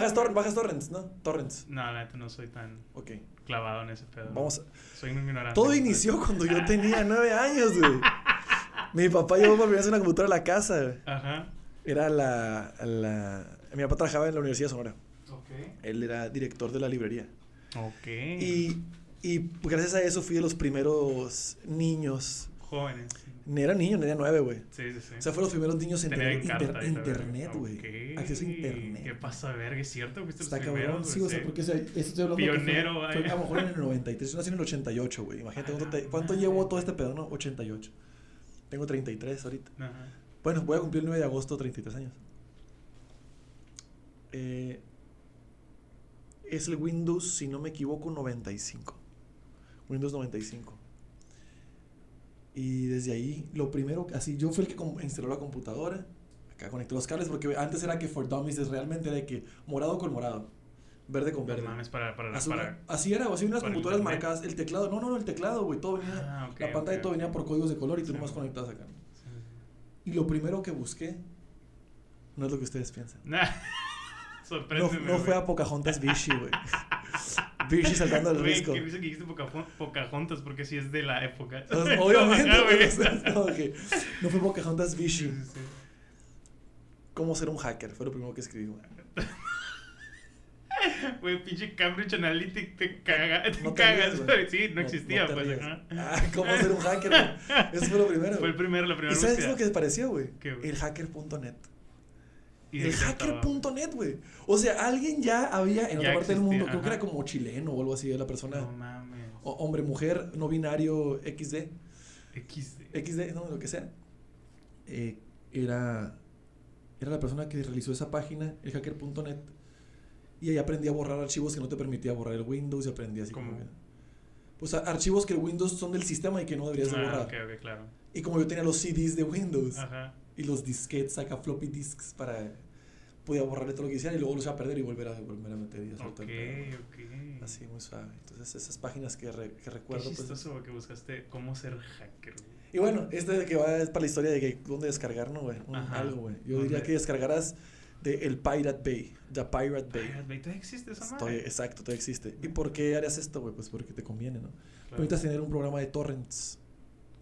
bajas, tor- bajas torrents, ¿no? Torrents. No, la neta no soy tan Ok. clavado en ese pedo. Vamos. Soy un ignorante. Todo inició cuando yo tenía nueve años, güey. Mi papá llevó por primera vez una computadora a la casa, güey. Ajá. Era la, la... Mi papá trabajaba en la Universidad de Sonora. Ok. Él era director de la librería. Ok. Y, y gracias a eso fui de los primeros niños. Jóvenes. Ni era niño, ni era nueve, güey. Sí, sí, sí. O sea, fueron los primeros niños en Tener inter- internet, güey. Ok. Acceso a internet. ¿Qué pasa, verga? ¿Es cierto? ¿Fuiste Está los cabrón. Sí, o sea, Sí. porque o sea, esto estoy hablando Pionero, fue, fue a lo mejor en el 93. Yo nací en el 88, güey. Imagínate cuánto, te- cuánto llevo todo este pedo, ¿no? 88. Tengo 33 ahorita. Ajá. Bueno, voy a cumplir el 9 de agosto 33 años. Eh, es el Windows, si no me equivoco, 95. Windows 95. Y desde ahí, lo primero, así, yo fui el que instaló la computadora. Acá conecté los cables, porque antes era que for Dummies es realmente era de que morado con morado, verde con No verde. mames, para, para, Azul- para... así era, así unas computadoras internet. marcadas, el teclado, no, no, no, el teclado, güey, todo venía, Ah, ok, la pantalla ok, todo venía por códigos de color y tú Sí, nomás conectabas acá. Sí, sí. Y lo primero que busqué no es lo que ustedes piensan. Nah. No, Sorpréndeme, no fue a Pocahontas Vichy, güey. Vichy saltando Güey, risco. dice que dijiste Pocahon- Pocahontas porque sí es de la época. Obviamente, Ajá, güey, güey. o sea, es como que no fue Pocahontas Vichy. sí, sí. ¿Cómo ser un hacker? Fue lo primero que escribí, güey. Güey, pinche Cambridge Analytic te caga, te No te cagas, güey. Sí, no, existía, te pues. Ah, ¿cómo ser un hacker? Eso fue lo primero. Fue el primero, la primera ¿Y sabes qué búsqueda. lo que pareció? ¿Qué, güey? El hacker.net. Y El hacker.net, güey. O sea, alguien ya había en Ya otra parte del mundo, existía, creo que era ajá. como chileno o algo así, de la persona, No mames. o- hombre, mujer, no binario, XD, XD. XD, no, lo que sea. Eh, era, era la persona que realizó esa página, el hacker.net. Y ahí aprendí a borrar archivos que no te permitía borrar el Windows y aprendí así como ¿Cómo? que... Pues archivos que el Windows son del sistema y que no deberías de Ah, borrar. ok, ok, claro. Y como yo tenía los CDs de Windows Ajá. Y los disquetes acá, floppy disks para... Podía borrarle todo lo que hiciera y luego los iba a perder y volver a, volver a meter y hacer Ok, todo el pedo. ok. Así, muy suave. Entonces, esas páginas que, re- que Qué recuerdo. pues, chistoso güey, que buscaste cómo ser hacker, y bueno, este que va es para la historia de que dónde descargar, ¿no, güey? Algo, güey. Yo ¿Dónde? diría que descargarás de el Pirate Bay. The Pirate Bay. Pirate Bay, ¿todavía existe esa Estoy- madre? exacto, todo existe. ¿Y por qué harías esto, güey? Pues porque te conviene, ¿no? Claro. Necesitas tener un programa de torrents.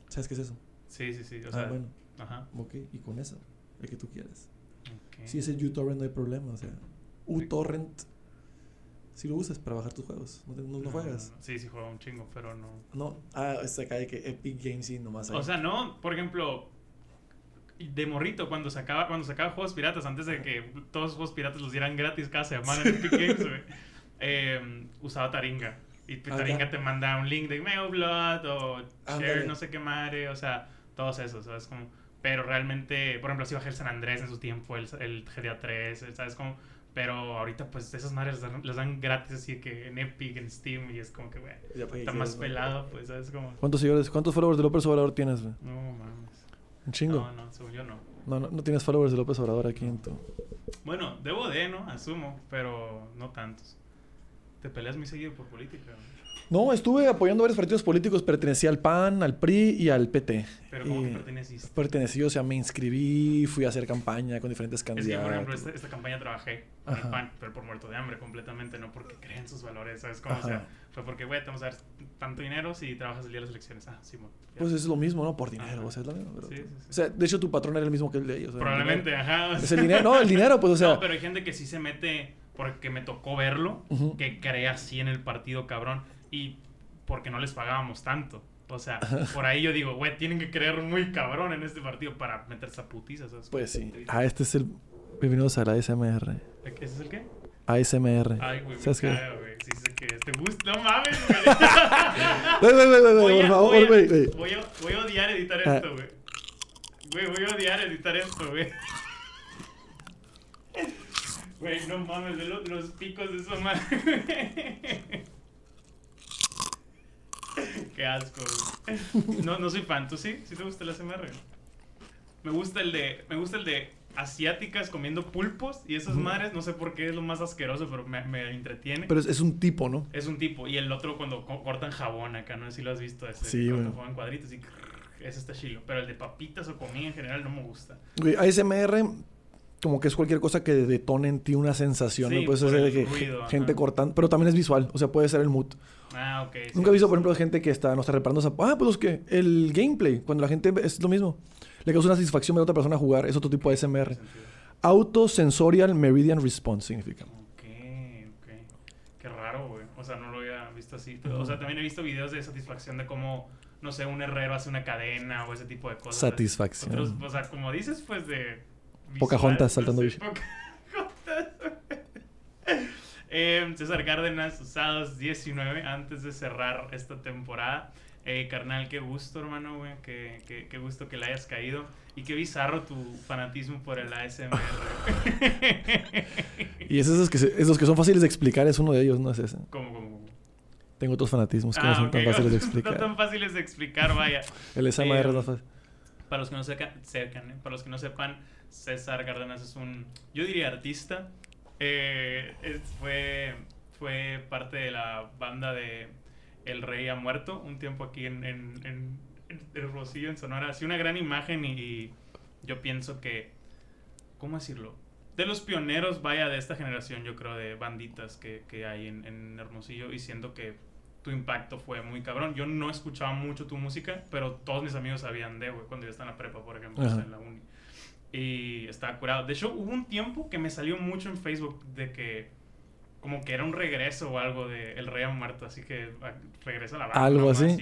¿Sabes qué es eso? Sí, sí, sí. O ah, sea, bueno. Ajá. Ok, y con eso, el que tú quieras. Si es el uTorrent no hay problema, o sea, uTorrent si lo usas para bajar tus juegos, no, te- no- no juegas. Sí, sí, juego un chingo, pero no. No, ah, está acá de que Epic Games y nomás hay. O sea, no, por ejemplo, de morrito, cuando sacaba, cuando sacaba juegos piratas, antes de que todos los juegos piratas los dieran gratis cada semana en Epic Games, güey, eh, usaba Taringa. Y Ah, Taringa te manda un link de Mailblood o. Share, no sé qué madre, o sea, todos esos, ¿sabes? Como, pero realmente, por ejemplo, así bajé el San Andrés en su tiempo, el, el GTA 3, ¿sabes? Como, pero ahorita, pues, esas madres les dan, gratis así que en Epic, en Steam, y es como que, güey, está más ¿no? pelado, pues, ¿sabes? Como, ¿Cuántos seguidores, cuántos followers de López Obrador tienes, güey? no mames. Un chingo. No, no, según yo no. No, no, no tienes followers de López Obrador aquí en tu. Bueno, debo de, ¿no? Asumo, pero no tantos. Te peleas muy seguido por política, ¿no? No, estuve apoyando varios partidos políticos, pertenecía al PAN, al PRI y al PT. Pero ¿cómo que perteneciste? Pertenecí, o sea, me inscribí, fui a hacer campaña con diferentes Es que, candidatos. por ejemplo, esta, esta campaña trabajé con Ajá. el PAN, pero por muerto de hambre completamente, no porque creen sus valores, ¿sabes? Como, o Ajá. sea, fue porque, güey, te vamos a dar tanto dinero si trabajas el día de las elecciones. Ah, Simón. ya. Pues es lo mismo, ¿no? Por dinero, Ajá. o sea, es lo mismo. pero- Sí, sí, sí. O sea, de hecho, tu patrón era el mismo que el de ellos. o el Probablemente, dinero. ajá. Es el dinero, no, el dinero, pues, o sea. no, pero hay gente que sí se mete porque me tocó verlo, Ujú. que cree así en el partido cabrón y porque no les pagábamos tanto. O sea, por ahí yo digo, güey, tienen que creer muy cabrón en este partido para meterse a putizas. ¿sabes? Pues sí. Ah, este es el. Bienvenidos a la ASMR. ¿Ese es el qué? ASMR. Ay, güey, ¿Sabes qué? güey. Sí sé que te gusta. No mames, güey. Por favor, voy a- güey. Voy a, voy a odiar editar Ah. esto, güey. Güey, voy a odiar editar esto, güey. Güey, no mames, los picos de esa madre. Qué asco, güey. No, no soy fan. ¿Tú sí? ¿Sí te gusta el ASMR? Me gusta el de... Me gusta el de asiáticas comiendo pulpos y esas madres. No sé por qué es lo más asqueroso, pero me, me entretiene. Pero es, es un tipo, ¿no? Es un tipo. Y el otro cuando co- cortan jabón acá, no sé si lo has visto. Ese, Sí, cortan jabón en cuadritos y ese está chilo. Pero el de papitas o comida en general no me gusta. Güey, ASMR como que es cualquier cosa que detone en ti una sensación. Sí, ¿no? Puede ser de que ruido, ajá. gente cortando, pero también es visual, o sea, puede ser el mood. Ah, ok. Nunca he visto, por ejemplo, gente que está, no está reparando esa... Ah, pues que el gameplay, cuando la gente es lo mismo. Le causa una satisfacción ver a otra persona jugar, es otro tipo de SMR. Auto-sensorial Meridian Response significa. Ok, ok. Qué raro, güey. O sea, no lo había visto así. O sea, también he visto videos de satisfacción de cómo, no sé, un herrero hace una cadena o ese tipo de cosas. Satisfacción. Otros, o sea, como dices, pues de. Pocahontas saltando no bicho. Pocahontas. Eh, César Cárdenas, usados 19, antes de cerrar esta temporada. Eh, carnal, qué gusto, hermano, güey. Qué, qué, qué gusto que le hayas caído. Y qué bizarro tu fanatismo por el ASMR. Y es esos que, se- esos que son fáciles de explicar, es uno de ellos, no es ese. ¿Cómo, cómo, cómo? Tengo otros fanatismos que no Ah, son tan ok. fáciles de No explicar. tan fáciles de explicar, vaya. El SMR Eh, es más fácil. Para los que no secan, secan, ¿eh? para los que no sepan, César Cárdenas es un, yo diría artista. Eh, fue, fue parte de la banda de El Rey ha muerto un tiempo aquí en, en, en, en en Sonora. Así una gran imagen y, yo pienso que, ¿cómo decirlo? De los pioneros, vaya, de esta generación, yo creo, de banditas que, que hay en, en Hermosillo y siento que tu impacto fue muy cabrón. Yo no escuchaba mucho tu música, pero todos mis amigos sabían de, güey, cuando yo estaba en la prepa, por ejemplo, en la uni. Y estaba curado. De hecho, hubo un tiempo que me salió mucho en Facebook de que como que era un regreso o algo de El Rey ha muerto, así que ah, regresa a la banda. ¿Algo así?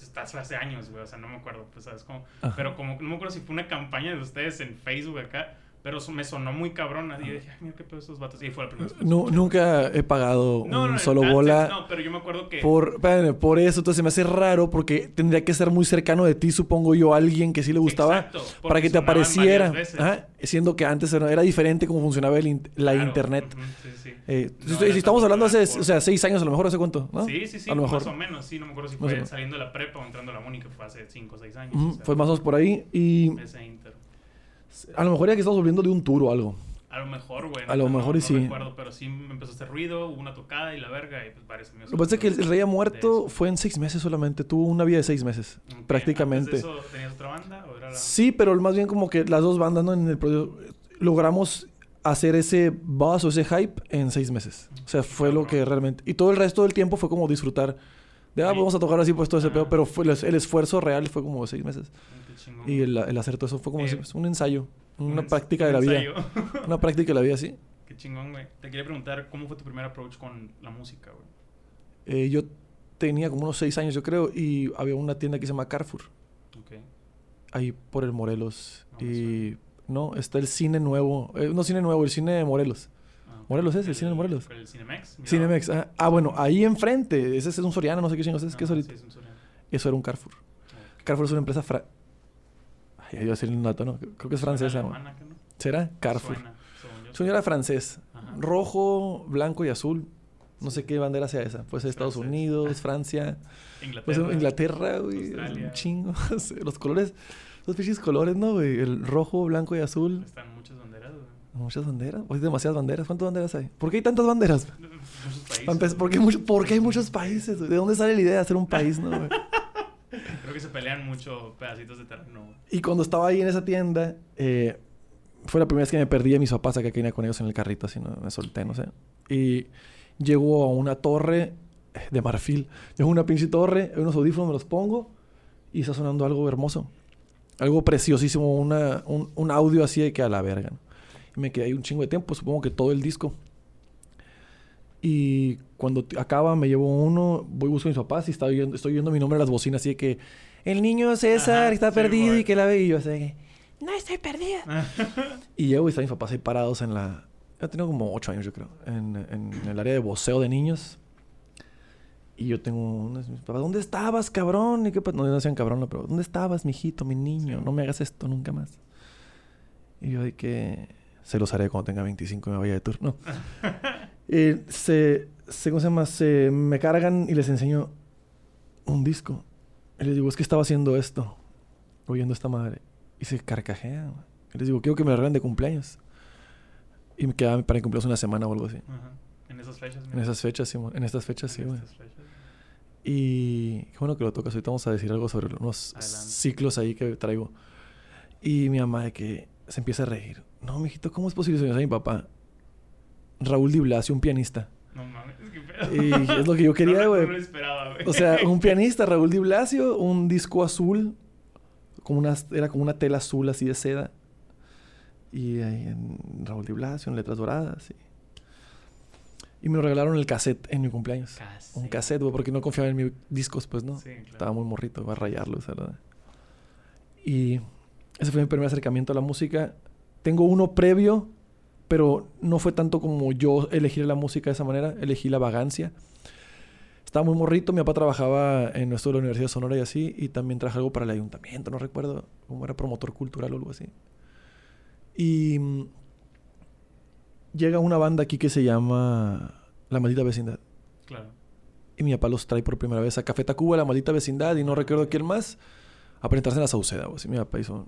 Estás hace años, güey, o sea, no me acuerdo, pues, ¿sabes? Como, Ajá. pero como, no me acuerdo si fue una campaña de ustedes en Facebook acá, pero eso me sonó muy cabrón. Y yo dije, ay, mira qué pedo estos vatos. Y fue la primera vez escuché. nunca he pagado No, un no, solo antes bola No, pero yo me acuerdo que. por, espérame, por eso. Entonces me hace raro porque tendría que ser muy cercano de ti, supongo yo, alguien que sí le gustaba Exacto, para que te apareciera. Ajá, siendo que antes era, era diferente cómo funcionaba el in- la Claro, internet. ujú, sí, sí. Eh, No si, estamos hablando hace, popular o sea, seis años, a lo mejor hace cuánto, ¿no? Sí, sí, sí, A lo mejor. más o menos, sí, no me acuerdo si fue saliendo de la prepa o entrando a la que fue hace 5 o 6 años. Ujú, o sea, Fue más o menos por ahí. Y Ese. A lo mejor ya que estamos volviendo de un tour o algo. A lo mejor, güey. A lo no- mejor no y sí. recuerdo, pero sí me empezó a hacer ruido, hubo una tocada y la verga, y pues varios amigos. Lo que pasa es que el, el Rey ha muerto fue en seis meses solamente. Tuvo una vida de seis meses, prácticamente. ¿Antes de eso tenías otra banda o era la...? Sí, pero más bien como que las dos bandas, ¿no? En el proyecto, logramos hacer ese buzz o ese hype en seis meses. O sea, fue lo que realmente... Y todo el resto del tiempo fue como disfrutar de, ah, vamos a tocar así, pues todo ese Ajá. pedo. Pero fue el, esfuerzo real fue como seis meses. Y el, el hacer todo eso fue como Eh, un ensayo. Un Una práctica de la vida. Una práctica de la vida, sí. Qué chingón, güey. Te quería preguntar, ¿cómo fue tu primer approach con la música, güey? Eh, yo tenía como unos seis años, yo creo, y había una tienda que se llama Carrefour, Ok. ahí por el Morelos. No y no, está el cine nuevo, eh, no cine nuevo, el cine de Morelos. Morelos es, el cine de Morelos. ¿El Cinemex? Cinemex. Ah, ah, bueno, ahí enfrente, ese es un Soriana, no sé qué chingos es, ¿qué es Ah, ahorita? sí, es un. Eso era un Carrefour. Ok. Carrefour es una empresa fra... Ay, iba a decir un dato, ¿no? Creo que es francesa, ¿no? alemana, ¿qué no? ¿Será? Carrefour. Suena, según yo. Francés. Ajá. Rojo, blanco y azul. No sé qué bandera sea esa. Puede ser Estados Francés. Unidos, Francia. Inglaterra. Pues Inglaterra, güey. Un chingo. Los colores, los pinches colores, ¿no, güey? El rojo, blanco y azul. Están muchas. Muchas banderas. Hay demasiadas banderas. ¿Cuántas banderas hay? ¿Por qué hay tantas banderas? Países. ¿por, qué mucho- por qué hay muchos países? ¿De dónde sale la idea de hacer un país, no, güey? Creo que se pelean mucho pedacitos de terreno. güey. Y cuando estaba ahí en esa tienda, eh, fue la primera vez que me perdí a mis papás acá que venía con ellos en el carrito, así, ¿no? Me solté, no sé. Y llego a una torre de marfil. Llego a una pinche torre, unos audífonos, me los pongo y está sonando algo hermoso. Algo preciosísimo, una, un, un audio así de que a la verga. ¿no? Y me quedé ahí un chingo de tiempo, supongo que todo el disco. Y cuando acaba, me llevo uno, voy busco a mis papás y está oyendo- estoy oyendo mi nombre en las bocinas, así de que el niño César Ajá, está sí, perdido güey. y que la ve y yo así de que no estoy perdida. y llego y están mis papás ahí parados en la... Yo tengo como ocho años, yo creo, en, en el área de voceo de niños. Y yo tengo unos mis papás, ¿dónde estabas, cabrón? ¿Y qué pa-?" No, no decían cabrón, no, pero ¿dónde estabas, mijito, mi niño? No me hagas esto nunca más. Y yo de que se los haré cuando tenga 25 y me vaya de tour. No. Eh, se, se, ¿cómo se llama? Se me cargan y les enseño un disco. Y les digo, es que estaba haciendo esto, oyendo esta madre. Y se carcajean. Y les digo, quiero que me lo regalen de cumpleaños. Y me quedaba para mi cumpleaños una semana o algo así. Ajá. En esas fechas. En esas fechas, sí, en estas fechas, sí, güey. Y qué bueno que lo tocas. Ahorita vamos a decir algo sobre unos Adelante. ciclos ahí que traigo. Y mi mamá de que... se empieza a reír. No, mijito, ¿cómo es posible soñar a mi papá? Raúl Di Blasio, un pianista. No mames, qué pedo. Y es lo que yo quería, No, güey. No, lo esperaba, güey. O sea, un pianista, Raúl Di Blasio, un disco azul, como una, era como una tela azul así de seda. Y ahí en Raúl Di Blasio, en letras doradas. Y, y me regalaron el cassette en mi cumpleaños. Un cassette, güey, porque no confiaba en mis discos, pues, ¿no? Sí, claro. Estaba muy morrito, iba a rayarlo, esa verdad. Y ese fue mi primer acercamiento a la música. Tengo uno previo, pero no fue tanto como yo elegir la música de esa manera, elegí la vagancia. Estaba muy morrito, mi papá trabajaba en nuestro de la Universidad de Sonora y así, y también traje algo para el ayuntamiento, no recuerdo cómo era promotor cultural o algo así. Y mm, llega una banda aquí que se llama La Maldita Vecindad. Claro. Y mi papá los trae por primera vez a Café Tacuba, la maldita vecindad, y no recuerdo quién más, a presentarse en la Sauceda. O así mi papá hizo.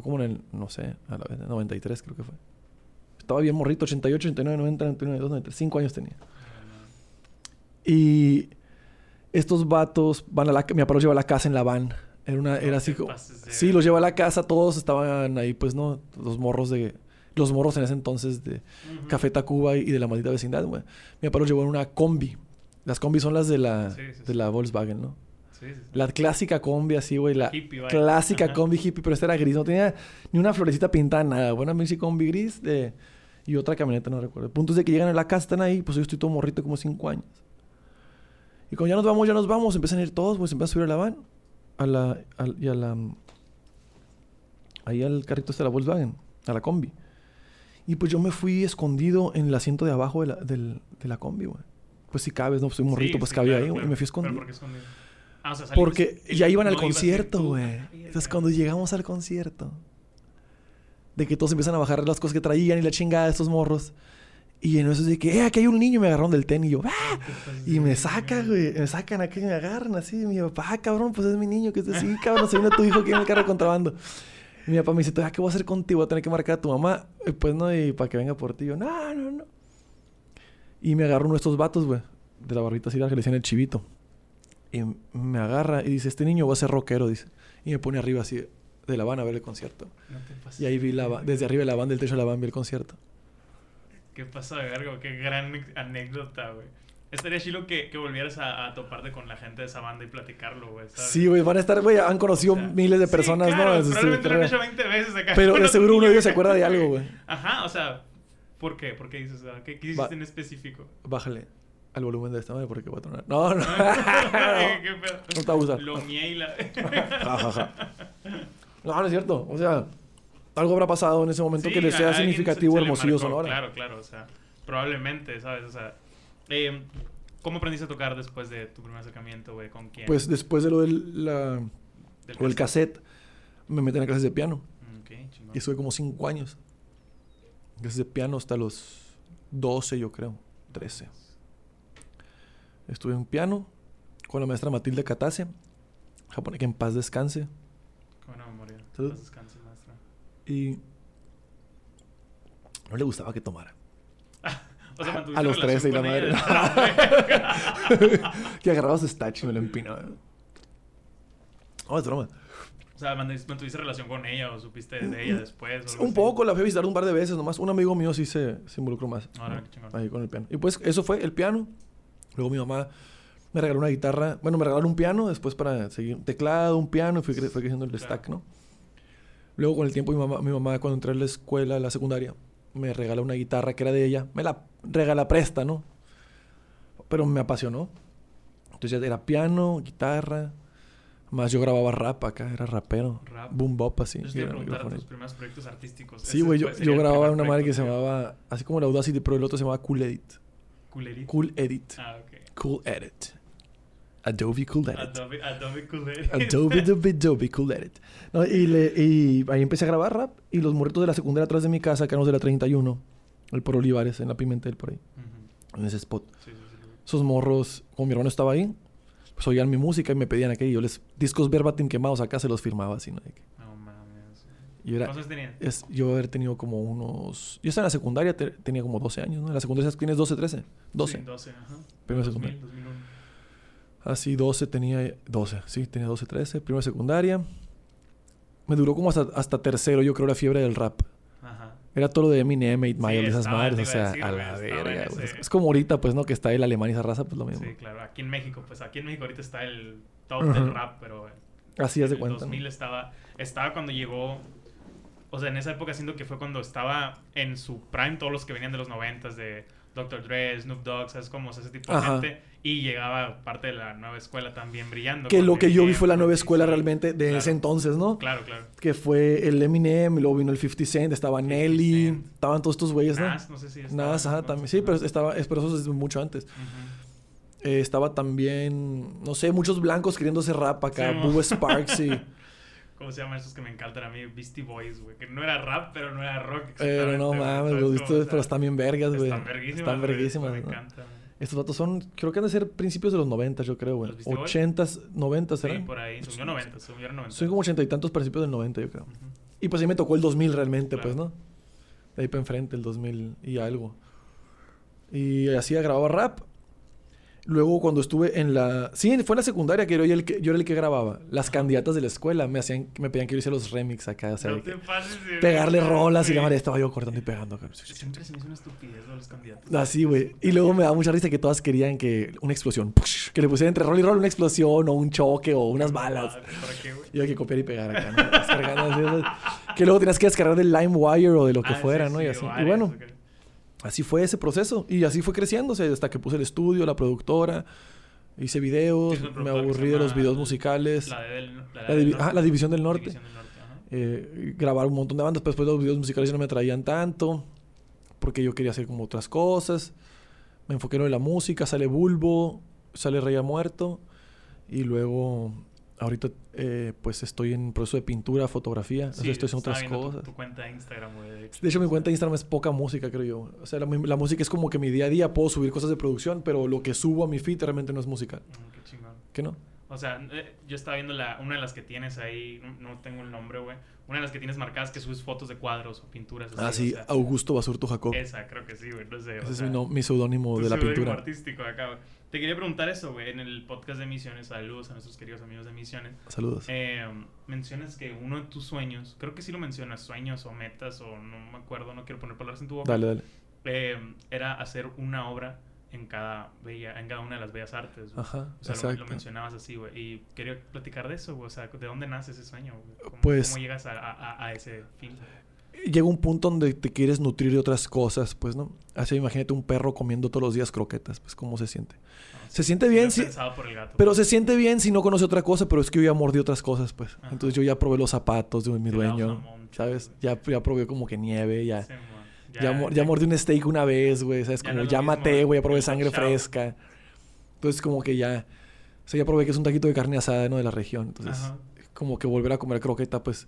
Fue como en el, no sé, a la vez, 93 creo que fue. Estaba bien morrito, 88, 89, 90, 91, 92, 93, 5 años tenía. Y estos vatos van a la mi papá los lleva a la casa en la van. Era una, era así como. Sí, los lleva a la casa, todos estaban ahí, pues, ¿no? Los morros de. Los morros en ese entonces de Café Tacuba y de la maldita vecindad, güey. Mi papá los llevó en una combi. Las combis son las de la, Sí, sí, de la Volkswagen, ¿no? Sí, sí, sí. La clásica combi así, güey. La Hippie, clásica Ajá. combi hippie, pero esta era gris. No tenía ni una florecita pintada, nada. Buena Mixi combi gris de... y otra camioneta, no recuerdo. El punto es de que llegan a la casa, están ahí. Pues yo estoy todo morrito, como cinco años. Y cuando ya nos vamos, ya nos vamos. Empiezan a ir todos, pues empiezan a subir a la van. A la... al- y a la... Ahí al carrito de la Volkswagen. A la combi. Y pues yo me fui escondido en el asiento de abajo de la, del- de la combi, güey. Pues si cabes, ¿no? Pues soy morrito, Sí, pues sí, cabía claro, ahí, güey. claro. Y me fui ¿Pero escondido. por qué escondido? Ah, o sea, salimos Porque ya iban al no concierto, güey. Ah, Entonces cuando llegamos al concierto, de que todos empiezan a bajar las cosas que traían y la chingada de estos morros. Y en eso es de que, eh, aquí hay un niño, y me agarraron del tenis y yo, ¡ah! Y me saca, güey, me sacan aquí, me agarran así. Mi papá, ah, cabrón, pues es mi niño, que es así, cabrón, se vino tu hijo que en el carro de contrabando. Y mi papá me dice, "Todavía, ¿qué voy a hacer contigo? Voy a tener que marcar a tu mamá. Pues no, y para que venga por ti. Y yo, no, no, no. Y me agarró uno de estos vatos, güey, de la barbita así larga, que le decían el chivito. Y me agarra y dice, este niño va a ser rockero, dice. Y me pone arriba así de la van a ver el concierto. No te pases. Y ahí vi la desde arriba de la van, del techo de la van, vi el concierto. ¿Qué pasó de verga? Qué gran anécdota, güey. Estaría chido que, que volvieras a, a toparte con la gente de esa banda y platicarlo, güey. Sí, güey, van a estar, güey, han conocido O sea, miles de sí, personas, claro, ¿no? Probablemente lo han hecho 20 veces acá. Pero de seguro uno de ellos se acuerda de algo, güey. Ajá, o sea, ¿por qué? ¿Por qué dices? ah, ¿Qué, qué hiciste Va. en específico? Bájale al volumen de esta madre porque voy a tronar. No, no. No te a gustar. Lo mié y la... Ja, ja, ja. No, no es cierto. O sea, algo habrá pasado en ese momento Sí, que le a sea significativo se- se Hermosillo marcó, Sonora. Claro, claro, o sea, probablemente, ¿sabes? O sea, eh, ¿cómo aprendiste a tocar después de tu primer acercamiento, güey? ¿Con quién? Pues después de lo del la, Del o el cassette, me metí en clases de piano. Mm, Ok, chingón. Y estuve como 5 años. Clases de piano hasta los 12, yo creo. 13. Estuve en piano con la maestra Matilde Catase, japonés que en paz descanse. Con buena memoria. Salud. Paz descanse, maestra. Y no le gustaba que tomara. O sea, mantuviste A los relación 13 y la madre. ella. que agarraba su stacho y me lo empinaba. Oh, es broma. o sea, mantuviste relación con ella o supiste de ella después. o Un así? poco, la fui a visitar un par de veces nomás. Un amigo mío sí se, se involucró más. Ahora, ¿no? qué chingón. Ahí con el piano. Y pues eso fue el piano. Luego mi mamá me regaló una guitarra. Bueno, me regalaron un piano después para seguir un teclado, un piano y fue, cre- fue creciendo el stack, ¿no? Luego con el tiempo mi mamá, mi mamá cuando entré a la escuela, a la secundaria, me regala una guitarra que era de ella. Me la regala presta, ¿no? Pero me apasionó. Entonces era piano, guitarra. Más yo grababa rap acá, era rapero. Rap. Boom bop así. Yo a era micrófono. tus primeros proyectos artísticos. Sí, güey, yo, yo grababa una madre que se llamaba, así como la Audacity, pero el otro se llamaba Cool Edit. Cool Edit. Ah. Cool Edit. Adobe Cool Edit. Adobe, Adobe Culerito. Adobe, Adobe, Adobe Cool Edit. No, y, le- y ahí empecé a grabar rap. Y los morritos de la secundaria atrás de mi casa, que eran los de la 31, el por Olivares, en la Pimentel, por ahí, en ese spot. Sí, sí, sí. Esos morros, como mi hermano estaba ahí, pues oían mi música y me pedían aquello. Yo les, discos verbatim quemados acá se los firmaba así, ¿no? De que- No mames. Yo era, ¿Cuántos tenías? es, yo haber tenido como unos... Yo estaba en la secundaria, te- tenía como 12 años, ¿no? En la secundaria tienes 12, 13. 12. Sí, 12, ajá. Primero 2000, secundaria. 2001. Así 12 tenía... 12, sí, tenía 12, 13. Primero secundaria. Me duró como hasta, hasta tercero, yo creo, la fiebre del rap. Ajá. Era todo lo de Eminem, 8 Sí, Mile, esas estaba, madres, o sea, decir, a la en verga, güey. ese- Es como ahorita, pues, ¿no? Que está el alemán y esa raza, pues lo mismo. Sí, claro. Aquí en México, pues aquí en México ahorita está el top Ajá. del rap, pero Así es de cuenta. ¿no? 2000 estaba, estaba cuando llegó, o sea, en esa época siento que fue cuando estaba en su prime todos los que venían de los 90 de Dr. Dre, Snoop Dogg, ¿sabes cómo? O sea, ese tipo de Ajá. gente. Y llegaba parte de la nueva escuela también brillando. Que lo que yo vi fue la nueva 50 escuela realmente de Claro. ese entonces, ¿no? Claro, claro. Que fue el Eminem, luego vino el 50 Cent, estaba 50 Nelly, Cent. estaban todos estos güeyes, ¿no? Nas, no sé si estaba, Nas, ajá, también. Sí, pero estaba, es- pero eso es mucho antes. Eh, estaba también, no sé, muchos blancos queriendo hacer rap acá, Sí. Bubba Sparks y... ¿Cómo se llaman esos que me encantan a mí? Beastie Boys, güey. Que no era rap, pero no era rock. Pero no mames, ¿sabes güey, cómo? esto- O sea, pero están bien vergas, güey. Están verguísimas. Están verguísimas, Me ¿no? encanta. güey. Estos datos son, creo que han de ser principios de los 90, yo creo, güey. ¿Los Beastie Boys? 80s, 90 Sí, serán. por ahí. Subió 90, subió 90. Son como ochenta y tantos principios del 90, yo creo. Ujú. Y pues ahí me tocó el 2000 realmente, Claro. pues, ¿no? De ahí para enfrente, el 2000 y algo. Y así grababa rap. Luego cuando estuve en la... Sí, fue en la secundaria que yo, era el que yo era el que grababa. Las candidatas de la escuela me hacían, me pedían que yo hiciera los remix acá, o sea, No te pases pegarle rolas y la madre estaba yo cortando y pegando. cabrón. Siempre se me hizo una estupidez lo de los candidatos. Así, güey. Y luego me da mucha risa que todas querían que una explosión, ¡push! que le pusieran entre rol y rol una explosión o un choque o unas balas. Ah, ¿Para qué, güey? Y hay que copiar y pegar acá, ¿no? Descargando así, esas- que luego tenías que descargar del LimeWire o de lo que Ah, fuera, sí, ¿no? sí, y así. Y bueno. Así fue ese proceso. Y así fue sea, hasta que puse el estudio, la productora, hice videos, me aburrí de los videos musicales. La, de del- la, La, del divi- norte. ajá, la División del Norte. División del Norte, ajá. Eh, grabar un montón de bandas, pero después los videos musicales ya no me traían tanto, porque yo quería hacer como otras cosas. Me enfoqué en lo de la música, sale Bulbo, sale Rey ha Muerto, y luego ahorita eh, pues estoy en proceso de pintura, fotografía, o sea, Sí, estoy haciendo otras tu- cosas. Tu, cuenta de Instagram, de- De hecho, mi cuenta de Instagram es poca música, creo yo. O sea, la, la música es como que mi día a día puedo subir cosas de producción, pero lo que subo a mi feed realmente no es musical. Mm, qué chingón. ¿Qué no? O sea, eh, yo estaba viendo la, una de las que tienes ahí, no, no tengo el nombre, güey. Una de las que tienes marcadas que subes fotos de cuadros o pinturas. Ah, sí, o sea, Augusto Basurto Jacob. esa creo que sí, güey. No sé. o Ese es sea, mi, no- mi seudónimo tu de la pintura. artístico acá, güey. Te quería preguntar eso, güey. En el podcast de Misiones, saludos a nuestros queridos amigos de Misiones. Saludos. Eh, mencionas que uno de tus sueños, creo que sí lo mencionas, sueños o metas, o no me acuerdo, no quiero poner palabras en tu boca. Dale, dale. eh, era hacer una obra en cada bella, en cada una de las bellas artes. güey. Ajá, O sea, lo, mencionabas así, güey. Y quería platicar de eso, güey. O sea, ¿de dónde nace ese sueño, güey? ¿Cómo, Pues- ¿Cómo llegas a, a- a ese fin? Llega un punto donde te quieres nutrir de otras cosas, pues, ¿no? Así imagínate un perro comiendo todos los días croquetas, pues, ¿cómo se siente? No, Se sí, siente bien, por el gato. Pero se siente bien si no conoce otra cosa, pero es que yo ya mordí otras cosas, pues. Ajá. Entonces yo ya probé los zapatos de mi dueño, ¿sabes? Ya, ya probé como que nieve, ya. Sí. Ya, mor- ya mordí un steak una vez, güey, ¿sabes? Como ya maté, güey, ya probé sangre fresca. Entonces como que ya... O sea, ya probé que es un taquito de carne asada, ¿no? De la región. Entonces, Ajá. como que volver a comer croqueta, pues...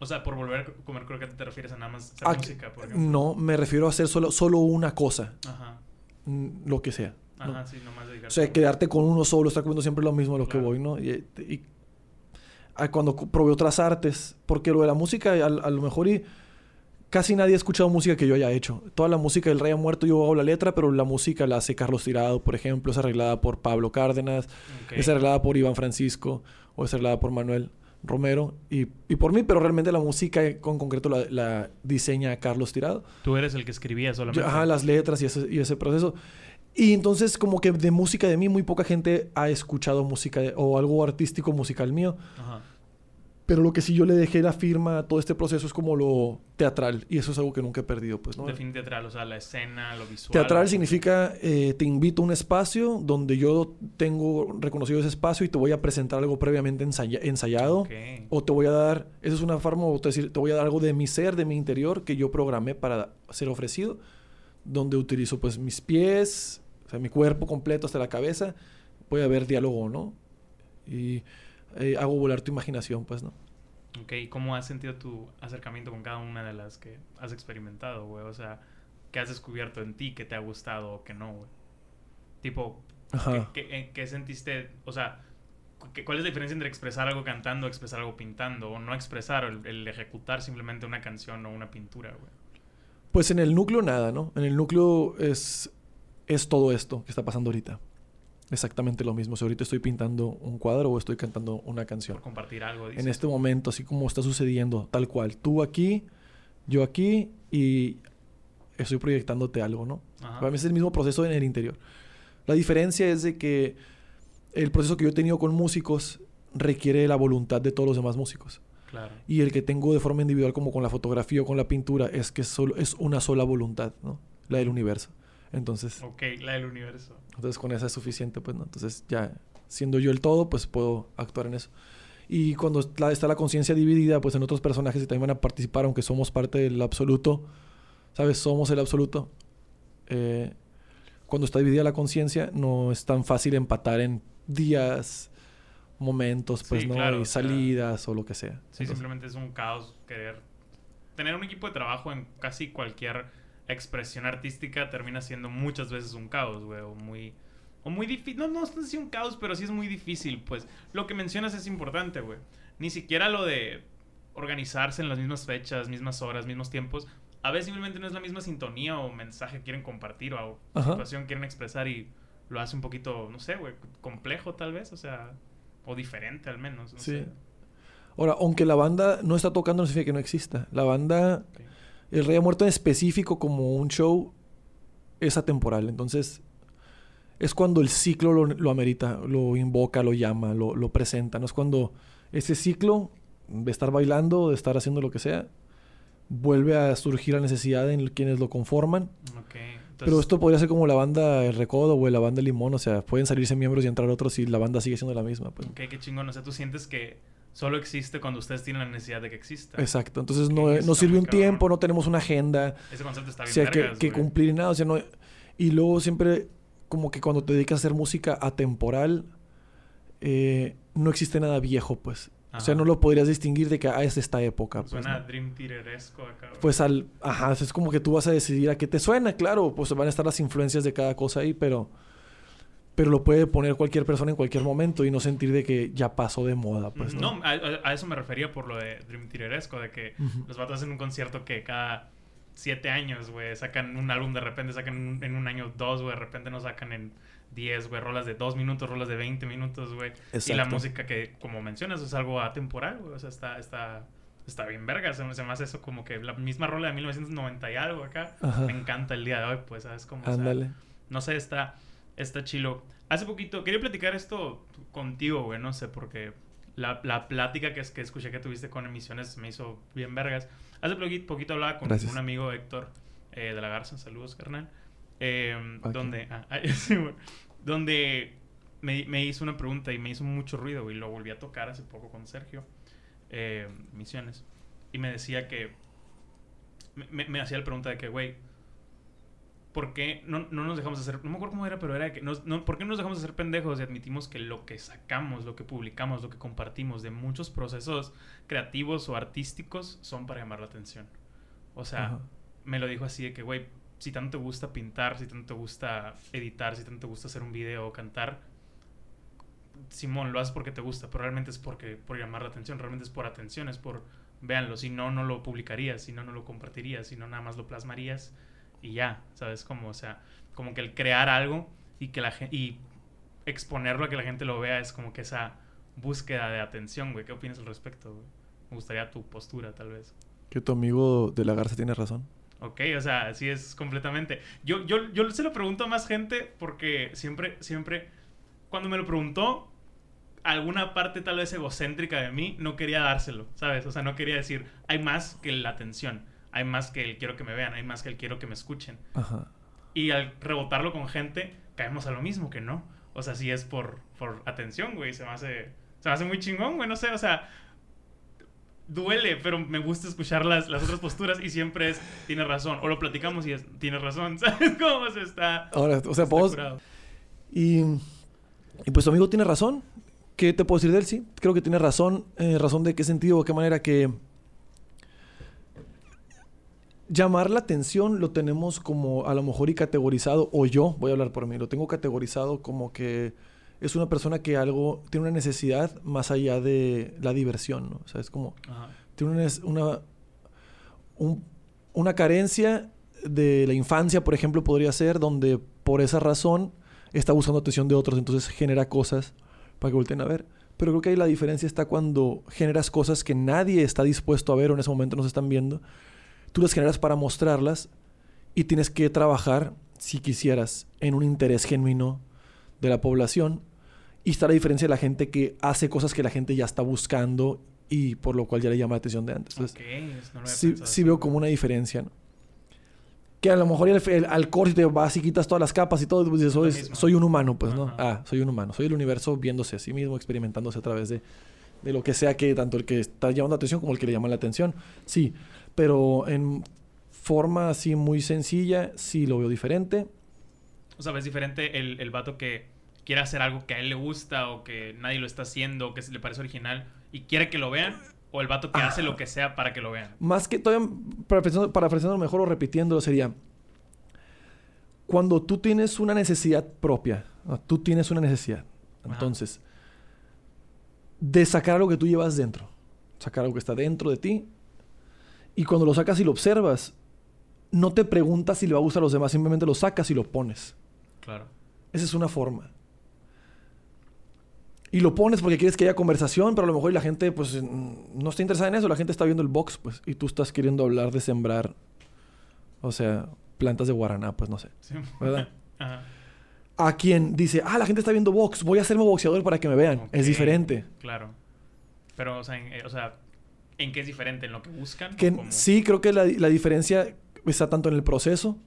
O sea, por volver a comer croqueta te refieres a nada más hacer música, por ejemplo. No, me refiero a hacer solo, solo una cosa, Ajá. mm, lo que sea. ¿no? Ajá, sí, nomás dedicarte O sea, quedarte con uno solo, estar comiendo siempre lo mismo a lo Claro. que voy, ¿no? Y, y- cuando cu- probé otras artes, porque lo de la música, a, a lo mejor y casi nadie ha escuchado música que yo haya hecho. Toda la música del Rey ha muerto, yo hago la letra, pero la música la hace Carlos Tirado, por ejemplo, es arreglada por Pablo Cárdenas, es arreglada por Iván Francisco, o es arreglada por Manuel Romero, y, y por mí, pero realmente la música con concreto la, la diseña Carlos Tirado. Tú eres el que escribía solamente. Yo- ajá, las letras y ese, y ese proceso. Y entonces como que de música de mí muy poca gente ha escuchado música de- o algo artístico musical mío. Ajá. Pero lo que sí yo le dejé la firma a todo este proceso es como lo teatral. Y eso es algo que nunca he perdido, pues, ¿no? Define teatral, o sea, la escena, lo visual. Teatral significa eh, te invito a un espacio donde yo tengo reconocido ese espacio y te voy a presentar algo previamente ensaya- ensayado. Ok. O te voy a dar, esa es una forma, o te, decir, te voy a dar algo de mi ser, de mi interior, que yo programé para ser ofrecido, donde utilizo pues mis pies, o sea, mi cuerpo completo hasta la cabeza, puede haber diálogo, ¿no? Y eh, hago volar tu imaginación, pues, ¿no? Ok, ¿y cómo has sentido tu acercamiento con cada una de las que has experimentado, güey? O sea, ¿qué has descubierto en ti que te ha gustado o que no, güey? Tipo, Ajá. ¿qué, qué- qué sentiste? O sea, ¿qué- ¿cuál es la diferencia entre expresar algo cantando, expresar algo pintando? O no expresar, o el, el ejecutar simplemente una canción o una pintura, güey. Pues en el núcleo nada, ¿no? En el núcleo es, es todo esto que está pasando ahorita. Exactamente lo mismo. Si ahorita estoy pintando un cuadro o estoy cantando una canción. Por compartir algo. En este momento, así como está sucediendo, tal cual. Tú aquí, yo aquí y estoy proyectándote algo, ¿no? Para mí es el mismo proceso en el interior. La diferencia es de que el proceso que yo he tenido con músicos requiere la voluntad de todos los demás músicos. Claro. Y el que tengo de forma individual, como con la fotografía o con la pintura, es que solo, es una sola voluntad, ¿no? La del universo. Entonces. Ok, la del universo. Entonces con esa es suficiente, pues, ¿no? Entonces ya, siendo yo el todo, pues puedo actuar en eso. Y cuando está la conciencia dividida, pues en otros personajes que también van a participar, aunque somos parte del absoluto, ¿sabes? Somos el absoluto. Eh, cuando está dividida la conciencia, no es tan fácil empatar en días, momentos, pues, ¿no? y salidas o lo que sea. Sí, simplemente es un caos querer. Tener un equipo de trabajo en casi cualquier expresión artística termina siendo muchas veces un caos, güey, o muy... O muy difícil, no, no sé si un caos, pero sí es muy difícil, pues. Lo que mencionas es importante, güey. Ni siquiera lo de organizarse en las mismas fechas, mismas horas, mismos tiempos. A veces simplemente no es la misma sintonía o mensaje que quieren compartir o situación quieren expresar y lo hace un poquito, no sé, güey, complejo tal vez, o sea, o diferente al menos. No sí. Ahora, aunque la banda no está tocando, no significa que no exista. La banda, el Rey ha muerto en específico como un show, es atemporal. Entonces, es cuando el ciclo lo, amerita, lo invoca, lo llama, lo, lo, presenta. No es cuando ese ciclo de estar bailando, de estar haciendo lo que sea, vuelve a surgir la necesidad en quienes lo conforman. Pero esto podría ser como la banda El Recodo o la banda Limón, o sea, pueden salirse miembros y entrar otros y la banda sigue siendo la misma. Pues. Ok, qué chingón. O sea, tú sientes que solo existe cuando ustedes tienen la necesidad de que exista. Exacto. Entonces no, no sirve un tiempo, no tenemos una agenda. Ese concepto está bien. O sea, que, que cumplir nada. O sea, no... Y luego siempre, como que cuando te dedicas a hacer música atemporal, eh, no existe nada viejo, pues. O sea, no lo podrías distinguir de que ah, es esta época. Pues, suena Dream Theateresco acá. Pues al... Ajá, es como que tú vas a decidir a qué te suena, claro. Pues van a estar las influencias de cada cosa ahí, pero... Pero lo puede poner cualquier persona en cualquier momento y no sentir de que ya pasó de moda, pues, ¿no? no a, eso me refería por lo de Dream Theateresco, de que los vatos hacen un concierto que cada siete años, güey, sacan un álbum de repente, sacan en un año dos, güey, de repente no sacan en 10, güey, rolas de 2 minutos, rolas de 20 minutos, güey. Y la música que, como mencionas, es algo atemporal, güey. O sea, está, está, está bien verga. Se, me hace eso como que la misma rola de 1990 y algo acá. Me encanta el día de hoy, pues, ¿sabes? Como, Ándale. no sé, está, está chilo. Hace poquito, quería platicar esto contigo, güey, no sé, porque la, la plática que, es, que escuché que tuviste con emisiones me hizo bien vergas. Hace poquito, hablaba con un amigo, Héctor, eh, de la Garza. Saludos, carnal. Eh, donde, ah, donde me, hizo una pregunta y me hizo mucho ruido, y lo volví a tocar hace poco con Sergio, eh, Misiones, y me decía que, me, hacía la pregunta de que, güey, ¿por qué no, nos dejamos hacer, no me acuerdo cómo era, pero era que, no, ¿por qué no nos dejamos hacer pendejos y admitimos que lo que sacamos, lo que publicamos, lo que compartimos de muchos procesos creativos o artísticos son para llamar la atención? O sea, me lo dijo así de que, güey, si tanto te gusta pintar, si tanto te gusta editar, si tanto te gusta hacer un video o cantar, Simón, lo haces porque te gusta, pero realmente es porque por llamar la atención, realmente es por atención, es por véanlo, si no no lo publicarías, si no no lo compartirías, si no nada más lo plasmarías y ya, ¿sabes? Como, o sea, como que el crear algo y que la gente y exponerlo a que la gente lo vea es como que esa búsqueda de atención, güey. ¿Qué opinas al respecto? Me gustaría tu postura, tal vez. Que tu amigo de la Garza tiene razón. Ok, o sea, así es completamente. Yo, yo, yo se lo pregunto a más gente porque siempre, siempre, cuando me lo preguntó, alguna parte tal vez egocéntrica de mí no quería dárselo, ¿sabes? O sea, no quería decir, hay más que la atención, hay más que el quiero que me vean, hay más que el quiero que me escuchen. Ajá. Y al rebotarlo con gente, caemos a lo mismo que no. O sea, sí es por, por atención, güey, se me hace, se me hace muy chingón, güey, no sé, o sea, duele, pero me gusta escuchar las, las otras posturas y siempre es, tiene razón. O lo platicamos y es, tiene razón. ¿Sabes cómo se está? Ahora, o sea, vos... Y, y pues tu amigo tiene razón. ¿Qué te puedo decir de él? Sí, creo que tiene razón. Eh, ¿Razón de qué sentido o qué manera que... Llamar la atención lo tenemos como a lo mejor y categorizado, o yo, voy a hablar por mí, lo tengo categorizado como que es una persona que algo tiene una necesidad más allá de la diversión, ¿no? O sea, es como tiene una una, una carencia de la infancia, por ejemplo, podría ser donde por esa razón está buscando atención de otros, entonces genera cosas para que volteen a ver. Pero creo que ahí la diferencia está cuando generas cosas que nadie está dispuesto a ver o en ese momento no se están viendo. Tú las generas para mostrarlas y tienes que trabajar, si quisieras, en un interés genuino de la población. Y está la diferencia de la gente que hace cosas que la gente ya está buscando y por lo cual ya le llama la atención de antes. Entonces, no lo sí, sí veo como una diferencia, ¿no? Que a lo mejor el, el- al corte te vas y quitas todas las capas y todo, pues dices, soy, soy un humano, pues, ¿no? Ah, soy un humano. Soy el universo viéndose a sí mismo, experimentándose a través de, de lo que sea que tanto el que está llamando la atención como el que le llama la atención. Sí, pero en forma así muy sencilla, sí lo veo diferente. O sea, es diferente el, el vato que quiere hacer algo que a él le gusta o que nadie lo está haciendo o que le parece original y quiere que lo vean. O el vato que hace lo que sea para que lo vean. Más que todavía, parafraseando parafraseando mejor o repitiéndolo, sería cuando tú tienes una necesidad propia, ¿no? tú tienes una necesidad, Ajá. entonces, de sacar algo que tú llevas dentro, sacar algo que está dentro de ti, y cuando lo sacas y lo observas, no te preguntas si le va a gustar a los demás, simplemente lo sacas y lo pones. Claro. Esa es una forma. Y lo pones porque quieres que haya conversación, pero a lo mejor la gente pues mm, no está interesada en eso, la gente está viendo el box, pues, y tú estás queriendo hablar de sembrar, o sea, plantas de guaraná, pues no sé, Sí. ¿verdad? Ajá. A quien dice, ah, la gente está viendo box, voy a hacerme boxeador para que me vean. Es diferente. Claro. Pero, o sea, en, eh, o sea, ¿en qué es diferente? ¿En lo que buscan? Que sí, creo que la, la diferencia está tanto en el proceso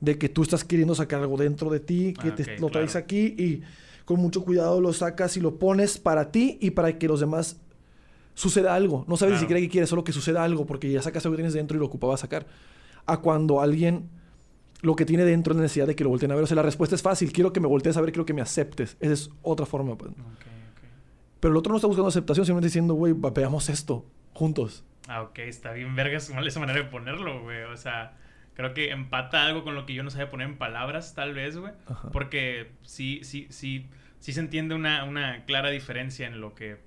de que tú estás queriendo sacar algo dentro de ti, que Ah, te, ok, lo traes claro. aquí y con mucho cuidado lo sacas y lo pones para ti y para que los demás suceda algo. No sabes ni Claro. siquiera qué quieres, solo que suceda algo porque ya sacas algo que tienes dentro y lo ocupaba sacar. A cuando alguien lo que tiene dentro es necesidad de que lo volteen a ver. O sea, la respuesta es fácil. Quiero que me voltees a ver, quiero que me aceptes. Esa es otra forma. pues. Ok, ok. Pero el otro no está buscando aceptación, simplemente diciendo, güey, veamos esto juntos. Ah, ok, está bien verga esa esa manera de ponerlo, güey. O sea, creo que empata algo con lo que yo no sabía poner en palabras, tal vez, güey. Ajá. Porque sí, sí, sí, sí se entiende una, una clara diferencia en lo que,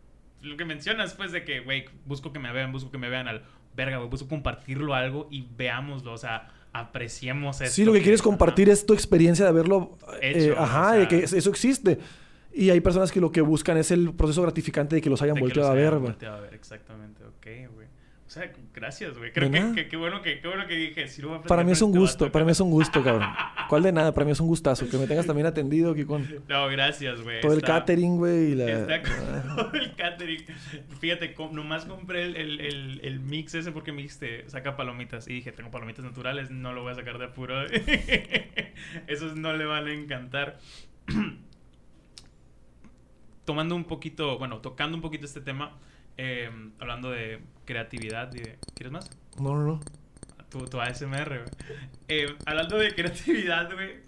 lo que mencionas, pues, de que, güey, busco que me vean, busco que me vean al verga, güey, busco compartirlo algo y veámoslo, o sea, apreciemos eso. Sí, lo que quieres compartir es tu experiencia de haberlo Hecho, eh, ajá, o de que eso existe. Y hay personas que lo que buscan es el proceso gratificante de que los hayan volteado a ver, güey. Volteado a ver, exactamente, ok, güey. O sea, gracias, güey. Creo que, que, qué bueno que, qué bueno que dije. A Para mí es un gusto, este para mí es un gusto, cabrón. ¿Cuál de nada? Para mí es un gustazo. Que me tengas también atendido aquí con No, gracias, güey. todo el catering, güey. Y la... Está con todo el catering. Fíjate, com- nomás compré el, el, el, el mix ese porque me dijiste, saca palomitas. Y dije, tengo palomitas naturales, no lo voy a sacar de apuro. Esos no le van a encantar. Tomando un poquito, bueno, tocando un poquito este tema, eh, hablando de creatividad y de... ¿Quieres más? No, no, no. Tu, tu ASMR, güey. Eh, hablando de creatividad, güey.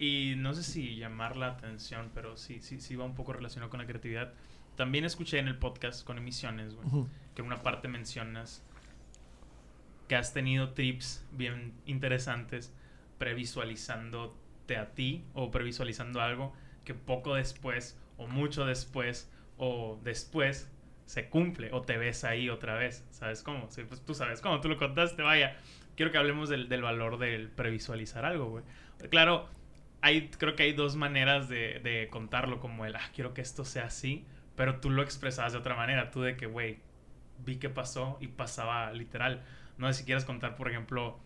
Y no sé si llamar la atención, pero sí, sí, sí va un poco relacionado con la creatividad. También escuché en el podcast con emisiones, güey, que en una parte mencionas que has tenido trips bien interesantes previsualizándote a ti o previsualizando algo que poco después o mucho después o después se cumple o te ves ahí otra vez. ¿Sabes cómo? Sí, pues tú sabes cómo, tú lo contaste, vaya. Quiero que hablemos del, del valor del previsualizar algo, güey. Claro, hay, creo que hay dos maneras de, de contarlo, como el, ah, quiero que esto sea así, pero tú lo expresabas de otra manera, tú de que, güey, vi que pasó y pasaba literal. No sé si quieres contar, por ejemplo,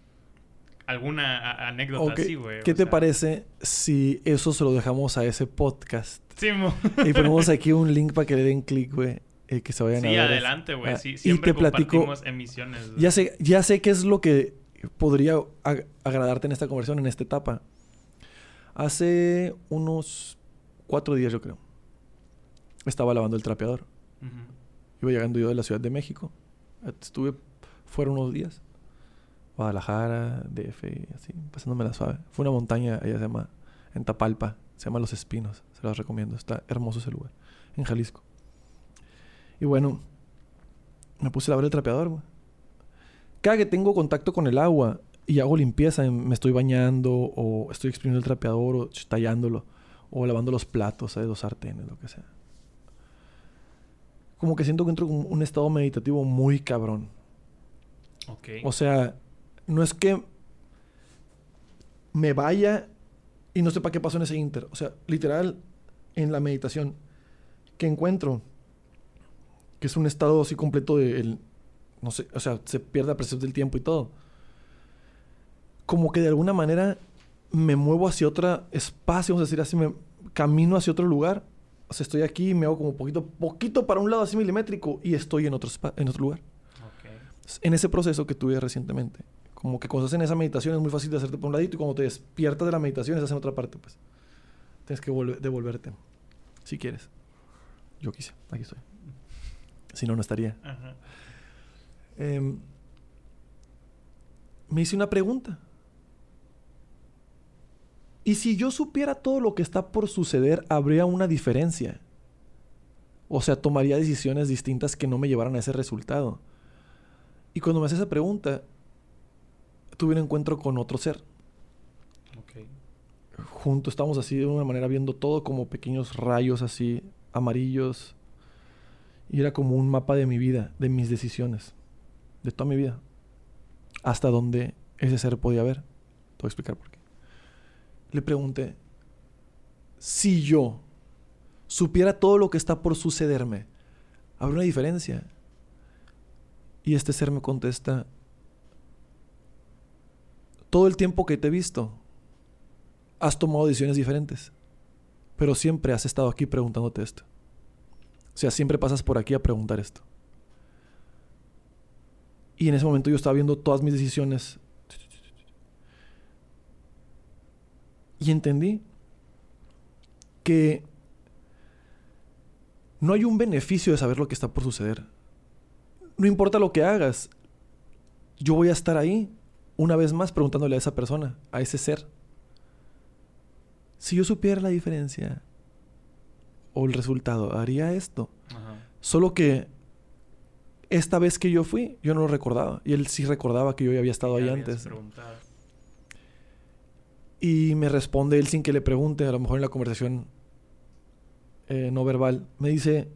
alguna a- anécdota así, güey. ¿Qué te sea. parece si eso se lo dejamos a ese podcast? Sí, mo- Y ponemos aquí un link para que le den clic, güey. Y que se vayan a Sí, ver. adelante, güey. Ah, Sí, y siempre te platico- emisiones. Ya sé, ya sé qué es lo que podría ag- agradarte en esta conversión, en esta etapa. Hace unos cuatro días, yo creo. Estaba lavando el trapeador. Iba llegando yo de la Ciudad de México. Estuve fuera unos días. Guadalajara, DF, y así, pasándome la suave. Fue una montaña, allá se llama, en Tapalpa. Se llama Los Espinos. Se los recomiendo. Está hermoso ese lugar. En Jalisco. Y bueno, me puse a lavar el trapeador, güey. Cada que tengo contacto con el agua y hago limpieza, me estoy bañando o estoy exprimiendo el trapeador o tallándolo o lavando los platos, ¿sabes? los sartenes, lo que sea. Como que siento que entro en un estado meditativo muy cabrón. Ok. O sea, no es que me vaya Y no sé para qué pasó en ese inter. O sea, literal, en la meditación que encuentro, que es un estado así completo de... El, no sé, o sea, se pierde la percepción del tiempo y todo. Como que de alguna manera me muevo hacia otro espacio, vamos a decir así, me camino hacia otro lugar. O sea, estoy aquí, me hago como poquito, poquito para un lado así milimétrico y estoy en otro, en otro lugar. Ok. En ese proceso que tuve recientemente. Como que cuando estás en esa meditación es muy fácil de hacerte por un ladito y cuando te despiertas de la meditación estás en otra parte, pues. Tienes que volver- devolverte. Si quieres. Yo quise. Aquí estoy. Si no, no estaría. Ajá. Em, me hice una pregunta. ¿Y si yo supiera todo lo que está por suceder, habría una diferencia? O sea, tomaría decisiones distintas que no me llevaran a ese resultado. Y cuando me hace esa pregunta, tuve un encuentro con otro ser. Juntos estamos así de una manera viendo todo como pequeños rayos así amarillos. Y era como un mapa de mi vida, de mis decisiones, de toda mi vida. Hasta donde ese ser podía ver. Te voy a explicar por qué. Le pregunté, si yo supiera todo lo que está por sucederme, ¿habrá una diferencia? Y este ser me contesta, todo el tiempo que te he visto, has tomado decisiones diferentes, pero siempre has estado aquí preguntándote esto. O sea, siempre pasas por aquí a preguntar esto. Y en ese momento yo estaba viendo todas mis decisiones. Y entendí que no hay un beneficio de saber lo que está por suceder. No importa lo que hagas, yo voy a estar ahí una vez más preguntándole a esa persona, a ese ser. Si yo supiera la diferencia o el resultado, haría esto. Ajá. Solo que esta vez que yo fui, yo no lo recordaba. Y él sí recordaba que yo ya había estado ahí antes. preguntado. Y me responde él sin que le pregunte, a lo mejor en la conversación eh, no verbal. Me dice,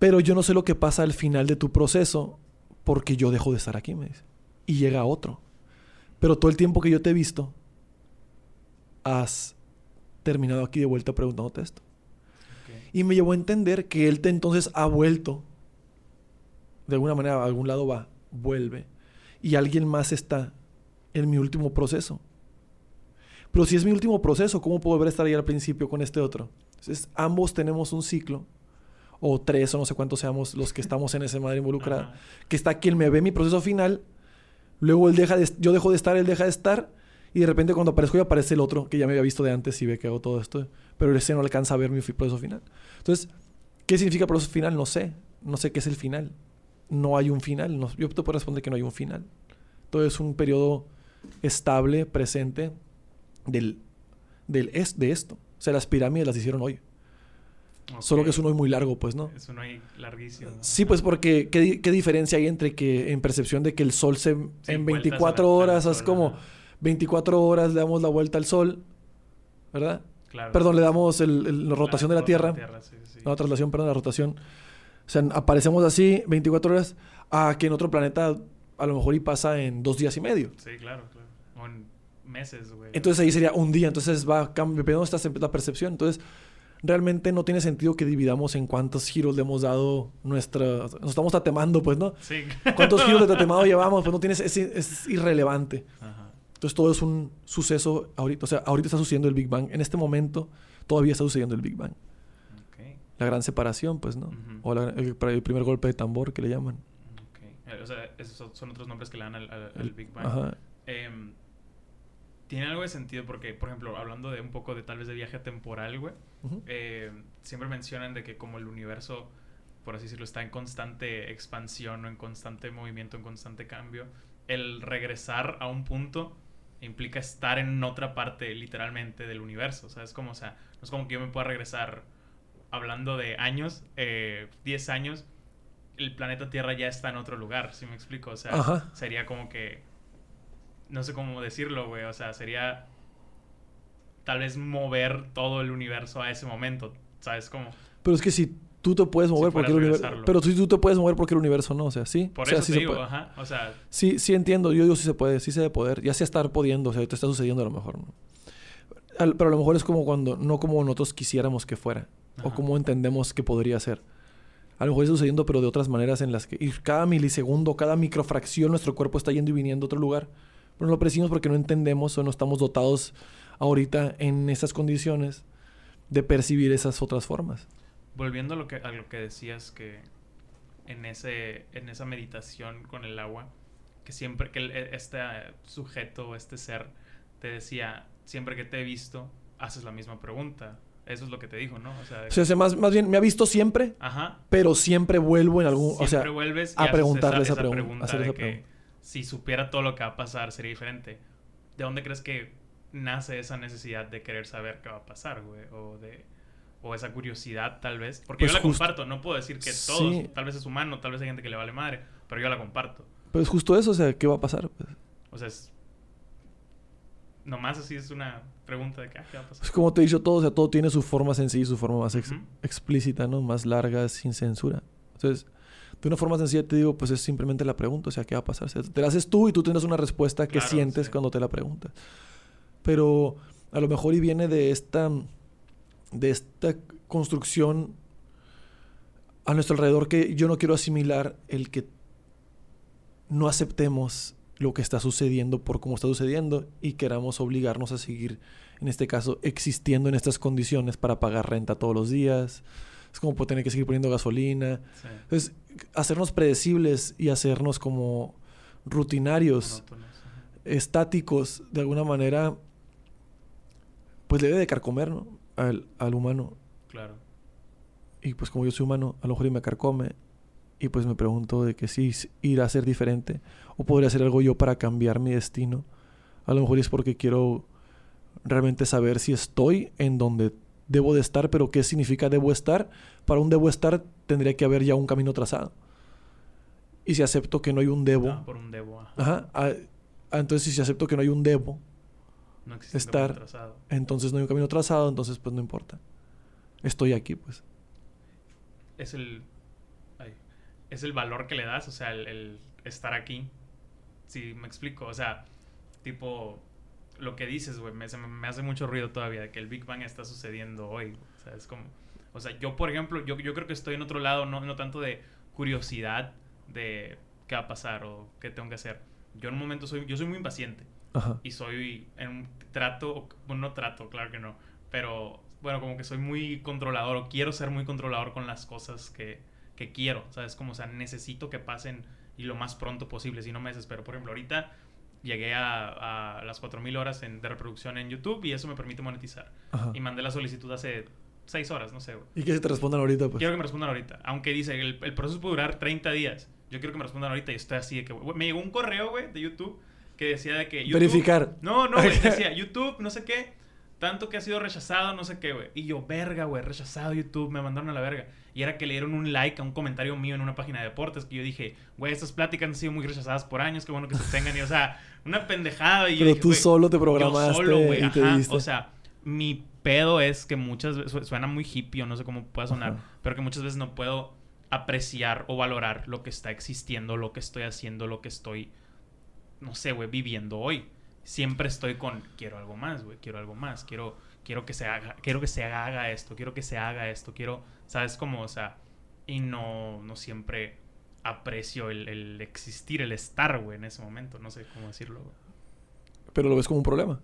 pero yo no sé lo que pasa al final de tu proceso porque yo dejo de estar aquí, me dice. Y llega otro. Pero todo el tiempo que yo te he visto, has terminado aquí de vuelta preguntándote esto. Ok. Y me llevó a entender que él te entonces ha vuelto. De alguna manera, a algún lado va, vuelve. Y alguien más está en mi último proceso. Pero si es mi último proceso, ¿cómo puedo volver a estar ahí al principio con este otro? Entonces, ambos tenemos un ciclo, o tres, o no sé cuántos seamos los que estamos en esa madre involucrada, Ajá. que está quien me ve mi proceso final, luego él deja de, yo dejo de estar, él deja de estar, y de repente cuando aparezco ya aparece el otro, que ya me había visto de antes y ve que hago todo esto, pero ese no alcanza a ver mi proceso final. Entonces, ¿qué significa proceso final? No sé, no sé qué es el final. No hay un final, no- yo te puedo responder que no hay un final. Todo es un periodo estable, presente, del, del es, de esto. O sea, las pirámides las hicieron hoy. Solo que es Ok. un hoy muy largo, pues, ¿no? Es uno ahí larguísimo. Sí, pues porque ¿qué, qué diferencia hay entre que en percepción de que el sol se Sí, en vueltas 24 a la- a la horas es como ajá. 24 horas le damos la vuelta al sol, ¿verdad? Claro. Perdón, le damos el- el- la rotación de la Tierra, sí, sí. no la traslación, perdón, la rotación. O sea, aparecemos así 24 horas a que en otro planeta a lo mejor y pasa en dos días y medio. Sí, claro, claro. O en meses, güey. Entonces ahí sería un día, entonces va cambiando, la percepción. Entonces, realmente no tiene sentido que dividamos en cuántos giros le hemos dado nuestra... Nos estamos tatemando, pues, ¿no? Sí. ¿Cuántos giros de tatemado llevamos? Pues no tienes... Es, es irrelevante. Ajá. Entonces todo es un suceso ahorita. O sea, ahorita está sucediendo el Big Bang. En este momento todavía está sucediendo el Big Bang. Ok. La gran separación, pues, ¿no? O la- el, el primer golpe de tambor que le llaman. Ok. Eh, O sea, esos son- otros nombres que le dan al, al- Big Bang. Ajá. Em, tiene algo de sentido porque, por ejemplo, hablando de un poco de tal vez de viaje temporal, güey, eh, siempre mencionan de que como el universo, por así decirlo, está en constante expansión o en constante movimiento, en constante cambio, el regresar a un punto implica estar en otra parte literalmente del universo. O sea, es como, o sea, no es como que yo me pueda regresar hablando de años, eh, 10 años, el planeta Tierra ya está en otro lugar, ¿sí me explico? O sea, Ajá. sería como que, no sé cómo decirlo, güey, o sea, sería tal vez mover todo el universo a ese momento, ¿sabes? Como, Pero es que si tú te puedes mover porque el universo... Pero si tú te puedes mover porque el universo no. O sea, sí. por o sea, eso sí te se digo, puede. ajá, o sea, Sí, sí entiendo. Yo digo sí se puede. Sí se debe poder. Ya sea estar pudiendo. O sea, te está sucediendo a lo mejor, ¿no? al- pero a lo mejor es como cuando, no como nosotros quisiéramos que fuera, o como entendemos que podría ser. A lo mejor está sucediendo, pero de otras maneras en las que y cada milisegundo, cada microfracción, nuestro cuerpo está yendo y viniendo a otro lugar. Pero no lo percibimos porque no entendemos o no estamos dotados ahorita en esas condiciones de percibir esas otras formas. Volviendo a lo que, a lo que decías que en, ese, en esa meditación con el agua, que siempre que el- e- este sujeto, este ser, te decía, siempre que te he visto, haces la misma pregunta. Eso es lo que te dijo, ¿no? O sea, de- O sea, se más, más bien me ha visto siempre, ajá. pero siempre vuelvo en algún... Siempre o sea, vuelves a preguntarle esa, esa pregun- pregunta hacer esa pregunta. Si supiera todo lo que va a pasar sería diferente. ¿De dónde crees que nace esa necesidad de querer saber qué va a pasar, güey? O de o esa curiosidad tal vez, porque Pues yo la justo- comparto, no puedo decir que Sí. todos, tal vez es humano, tal vez hay gente que le vale madre, pero yo la comparto. pero es justo eso, o sea, ¿qué va a pasar? Pues, O sea, es nomás así es una pregunta de ah, ¿qué va a pasar? pues como te he dicho todo, o sea, todo tiene su forma sencilla y su forma más ex- explícita, ¿no? Más larga, sin censura. Entonces, de una forma sencilla te digo, pues es simplemente la pregunta, o sea, ¿qué va a pasar? O sea, te la haces tú y tú tienes una respuesta que Claro, sientes sí. cuando te la preguntas. Pero a lo mejor y viene de esta, de esta construcción a nuestro alrededor que yo no quiero asimilar el que no aceptemos lo que está sucediendo por cómo está sucediendo y queramos obligarnos a seguir, en este caso, existiendo en estas condiciones para pagar renta todos los días. Es como tener que seguir poniendo gasolina. Sí, Entonces, hacernos predecibles y hacernos como rutinarios, monótonos, estáticos, de alguna manera, pues debe de carcomer, ¿no? Al, al humano. Claro. Y pues como yo soy humano, a lo mejor y me carcome. Y pues me pregunto de que si s- irá a ser diferente o podría hacer algo yo para cambiar mi destino. A lo mejor es porque quiero realmente saber si estoy en donde debo de estar, pero qué significa debo estar. Para un debo estar tendría que haber ya un camino trazado. Y si acepto que no hay un debo, Ah, por un debo, ajá. ajá, ah, ah, entonces si acepto que no hay un debo, No existe un estar- camino trazado. entonces no hay un camino trazado, entonces pues no importa. Estoy aquí, pues. es el ay, es el valor que le das, o sea, el, el estar aquí. Si me explico, o sea, tipo lo que dices, güey, me, me, hace mucho ruido todavía de que el Big Bang está sucediendo hoy, o sea, es como o sea, yo por ejemplo, yo, yo creo que estoy en otro lado, no, no tanto de curiosidad de qué va a pasar o qué tengo que hacer. Yo en un momento soy yo soy muy impaciente Ajá. y soy en un trato, bueno, no trato, claro que no, pero bueno, como que soy muy controlador o quiero ser muy controlador con las cosas que, que quiero, ¿sabes? Como, o sea, necesito que pasen y lo más pronto posible, si no me desespero. Por ejemplo, ahorita llegué a, a las 4.000 horas en- de reproducción en YouTube y eso me permite monetizar. Ajá. Y mandé la solicitud hace 6 horas, no sé, güey. ¿Y qué se te respondan ahorita, pues? Quiero que me respondan ahorita. Aunque dice, el, el proceso puede durar 30 días. Yo quiero que me respondan ahorita y estoy así de que, güey, me llegó un correo, güey, de YouTube que decía de que... YouTube- Verificar. No, no, güey, decía YouTube, no sé qué, tanto que ha sido rechazado, no sé qué, güey. Y yo, verga, güey, rechazado YouTube, me mandaron a la verga. Y era que le dieron un like a un comentario mío en una página de deportes que yo dije, güey, estas pláticas han sido muy rechazadas por años, qué bueno que se tengan. Y, o sea, una pendejada. Y yo Pero dije, tú solo te yo programaste solo, güey, ajá. diste. O sea, mi pedo es que muchas veces, su- suena muy hippie o no sé cómo pueda sonar, Ajá. pero que muchas veces no puedo apreciar o valorar lo que está existiendo, lo que estoy haciendo, lo que estoy, no sé, güey, viviendo hoy. Siempre estoy con, quiero algo más, güey, quiero algo más, quiero, quiero que se haga, quiero que se haga esto, quiero que se haga esto, quiero, ¿sabes cómo? O sea, y no, no siempre aprecio el, el existir, el estar, güey, en ese momento, no sé cómo decirlo, güey Pero lo ves como un problema.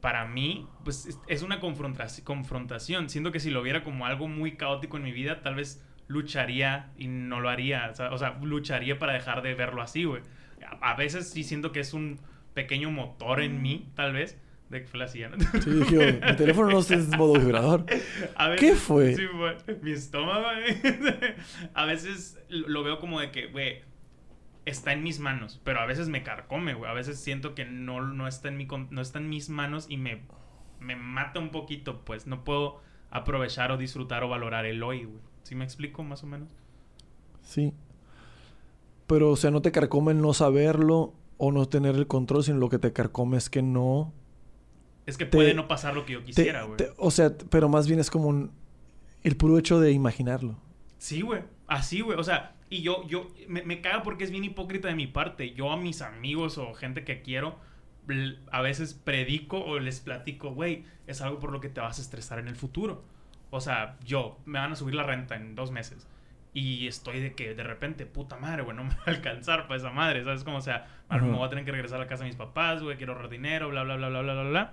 para mí, pues es- una confrontaci- confrontación. Siento que si lo viera como algo muy caótico en mi vida, tal vez lucharía y no lo haría. O sea, o sea, lucharía para dejar de verlo así, güey. A, a veces sí siento que es un pequeño motor en mí, tal vez. De que fue la ¿no? Sí, dije, mi teléfono no es en modo vibrador. A ¿Qué fue? Sí, güey. Mi estómago. A veces lo veo como de que, güey, está en mis manos, pero a veces me carcome, güey. A veces siento que no, no, está, en mi, no está en mis manos y me, me mata un poquito, pues. No puedo aprovechar o disfrutar o valorar el hoy, güey. ¿Sí me explico, más o menos? Sí. Pero, o sea, no te carcome el no saberlo o no tener el control, sino lo que te carcome es que no... Es que Te- puede no pasar lo que yo quisiera, güey. o sea, pero más bien es como un- el puro hecho de imaginarlo. Sí, güey. Así, güey. O sea, y yo, yo, me, me caga porque es bien hipócrita de mi parte. Yo a mis amigos o gente que quiero, a veces predico o les platico, güey, es algo por lo que te vas a estresar en el futuro. O sea, yo, me van a subir la renta en dos meses. Y estoy de que de repente, puta madre, güey, no me va a alcanzar para esa madre, ¿sabes? Como, o sea, me voy a tener que regresar a la casa de mis papás, güey, quiero ahorrar dinero, bla, bla, bla, bla, bla, bla, bla.